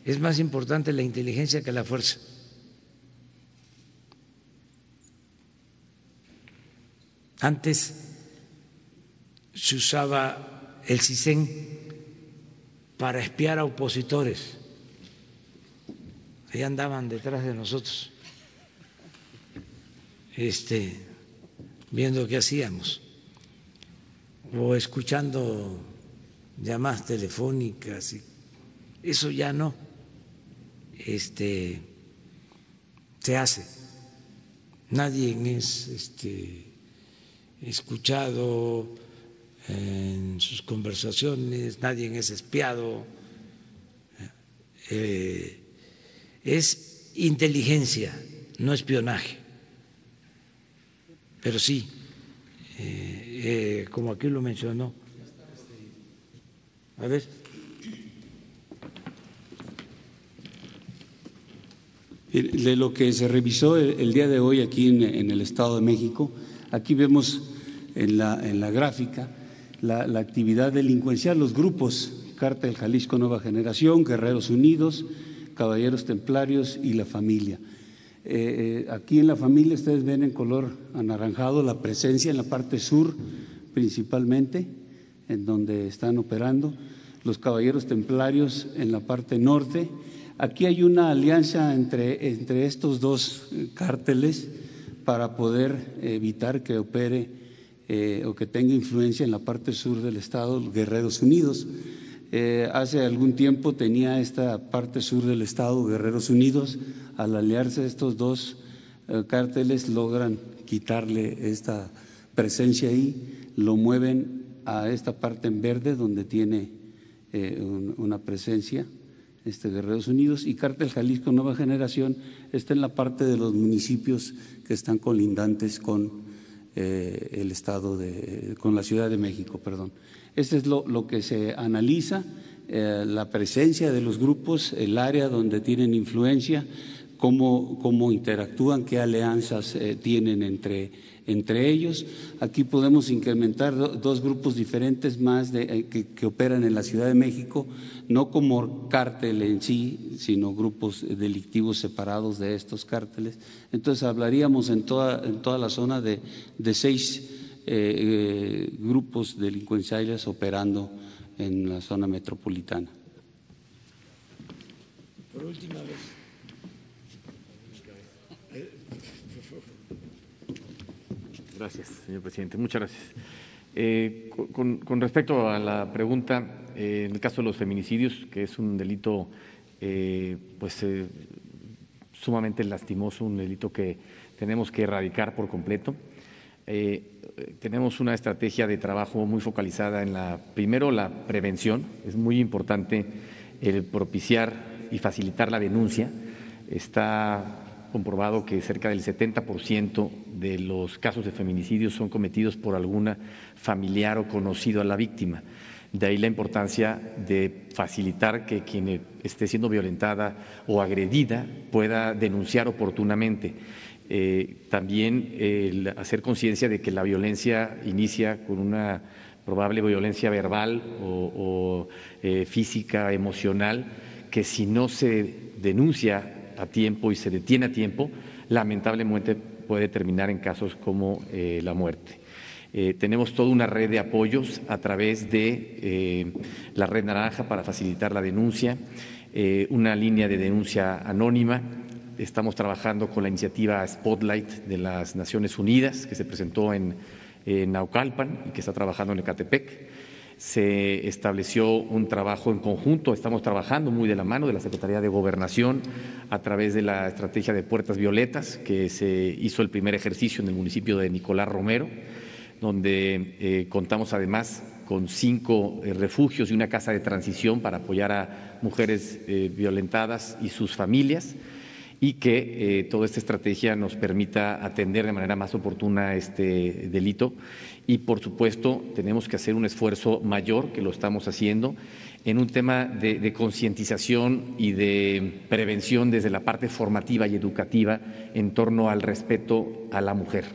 es más importante la inteligencia que la fuerza. Antes se usaba el CISEN para espiar a opositores. Ahí andaban detrás de nosotros, este, viendo qué hacíamos, o escuchando llamadas telefónicas. eso ya no este, se hace. Nadie es este, escuchado en sus conversaciones, nadie es espiado, eh, es inteligencia, no espionaje. Pero sí, eh, como aquí lo mencionó. A ver. De lo que se revisó el, día de hoy aquí en, el Estado de México, aquí vemos en la, en la gráfica la, actividad delincuencial, los grupos, Cártel Jalisco Nueva Generación, Guerreros Unidos, Caballeros Templarios y la familia. Eh, eh, aquí en la familia ustedes ven en color anaranjado la presencia en la parte sur principalmente, en donde están operando, los Caballeros Templarios en la parte norte. Aquí hay una alianza entre, entre estos dos cárteles para poder evitar que opere eh, o que tenga influencia en la parte sur del estado, Guerreros Unidos. Eh, hace algún tiempo tenía esta parte sur del estado, Guerreros Unidos, al aliarse estos dos eh, cárteles logran quitarle esta presencia ahí, lo mueven a esta parte en verde donde tiene una presencia este, Guerreros Unidos y Cártel Jalisco Nueva Generación está en la parte de los municipios que están colindantes con eh, el Estado de, con la Ciudad de México, perdón. Este es lo, que se analiza, eh, la presencia de los grupos, el área donde tienen influencia, cómo, cómo interactúan, qué alianzas eh, tienen entre, entre ellos. Aquí podemos incrementar dos grupos diferentes más de, que, operan en la Ciudad de México, no como cártel en sí, sino grupos delictivos separados de estos cárteles. Entonces hablaríamos en toda, en toda la zona de, de seis eh, grupos delincuenciales operando en la zona metropolitana. Por última vez. Gracias, señor presidente. Muchas gracias. Eh, con, respecto a la pregunta, eh, en el caso de los feminicidios, que es un delito eh, pues, sumamente lastimoso, un delito que tenemos que erradicar por completo, tenemos una estrategia de trabajo muy focalizada en la, primero, la prevención. Es muy importante el propiciar y facilitar la denuncia. Está comprobado que cerca del 70% de los casos de feminicidios son cometidos por alguna familiar o conocido a la víctima. De ahí la importancia de facilitar que quien esté siendo violentada o agredida pueda denunciar oportunamente. Eh, también hacer conciencia de que la violencia inicia con una probable violencia verbal o, eh, física, emocional, que si no se denuncia a tiempo y se detiene a tiempo, lamentablemente puede terminar en casos como eh, la muerte. Eh, tenemos toda una red de apoyos a través de la Red Naranja para facilitar la denuncia, una línea de denuncia anónima. Estamos trabajando con la iniciativa Spotlight de las Naciones Unidas, que se presentó en en Naucalpan y que está trabajando en Ecatepec. Se estableció un trabajo en conjunto, estamos trabajando muy de la mano de la Secretaría de Gobernación a través de la estrategia de Puertas Violetas, que se hizo el primer ejercicio en el municipio de Nicolás Romero, donde eh, contamos además con cinco eh, refugios y una casa de transición para apoyar a mujeres eh, violentadas y sus familias y que toda esta estrategia nos permita atender de manera más oportuna este delito. Y, por supuesto, tenemos que hacer un esfuerzo mayor, que lo estamos haciendo, en un tema de, concientización y de prevención desde la parte formativa y educativa en torno al respeto a la mujer,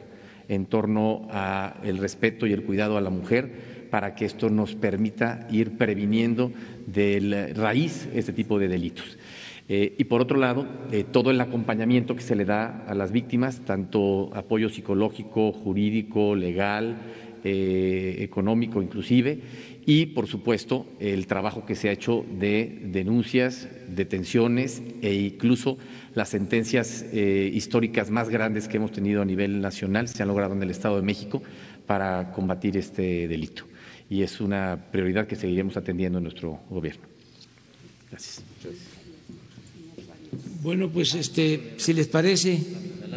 en torno al respeto y el cuidado a la mujer para que esto nos permita ir previniendo de raíz este tipo de delitos. Eh, y por otro lado, eh, todo el acompañamiento que se le da a las víctimas, tanto apoyo psicológico, jurídico, legal, eh, económico inclusive, y por supuesto el trabajo que se ha hecho de denuncias, detenciones e incluso las sentencias históricas más grandes que hemos tenido a nivel nacional se han logrado en el Estado de México para combatir este delito. Y es una prioridad que seguiremos atendiendo en nuestro gobierno. Gracias. Bueno, pues este, si les parece,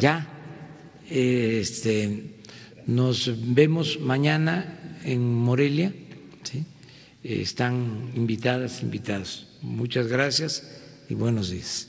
ya este, nos vemos mañana en Morelia. Están invitadas, invitados. Muchas gracias y buenos días.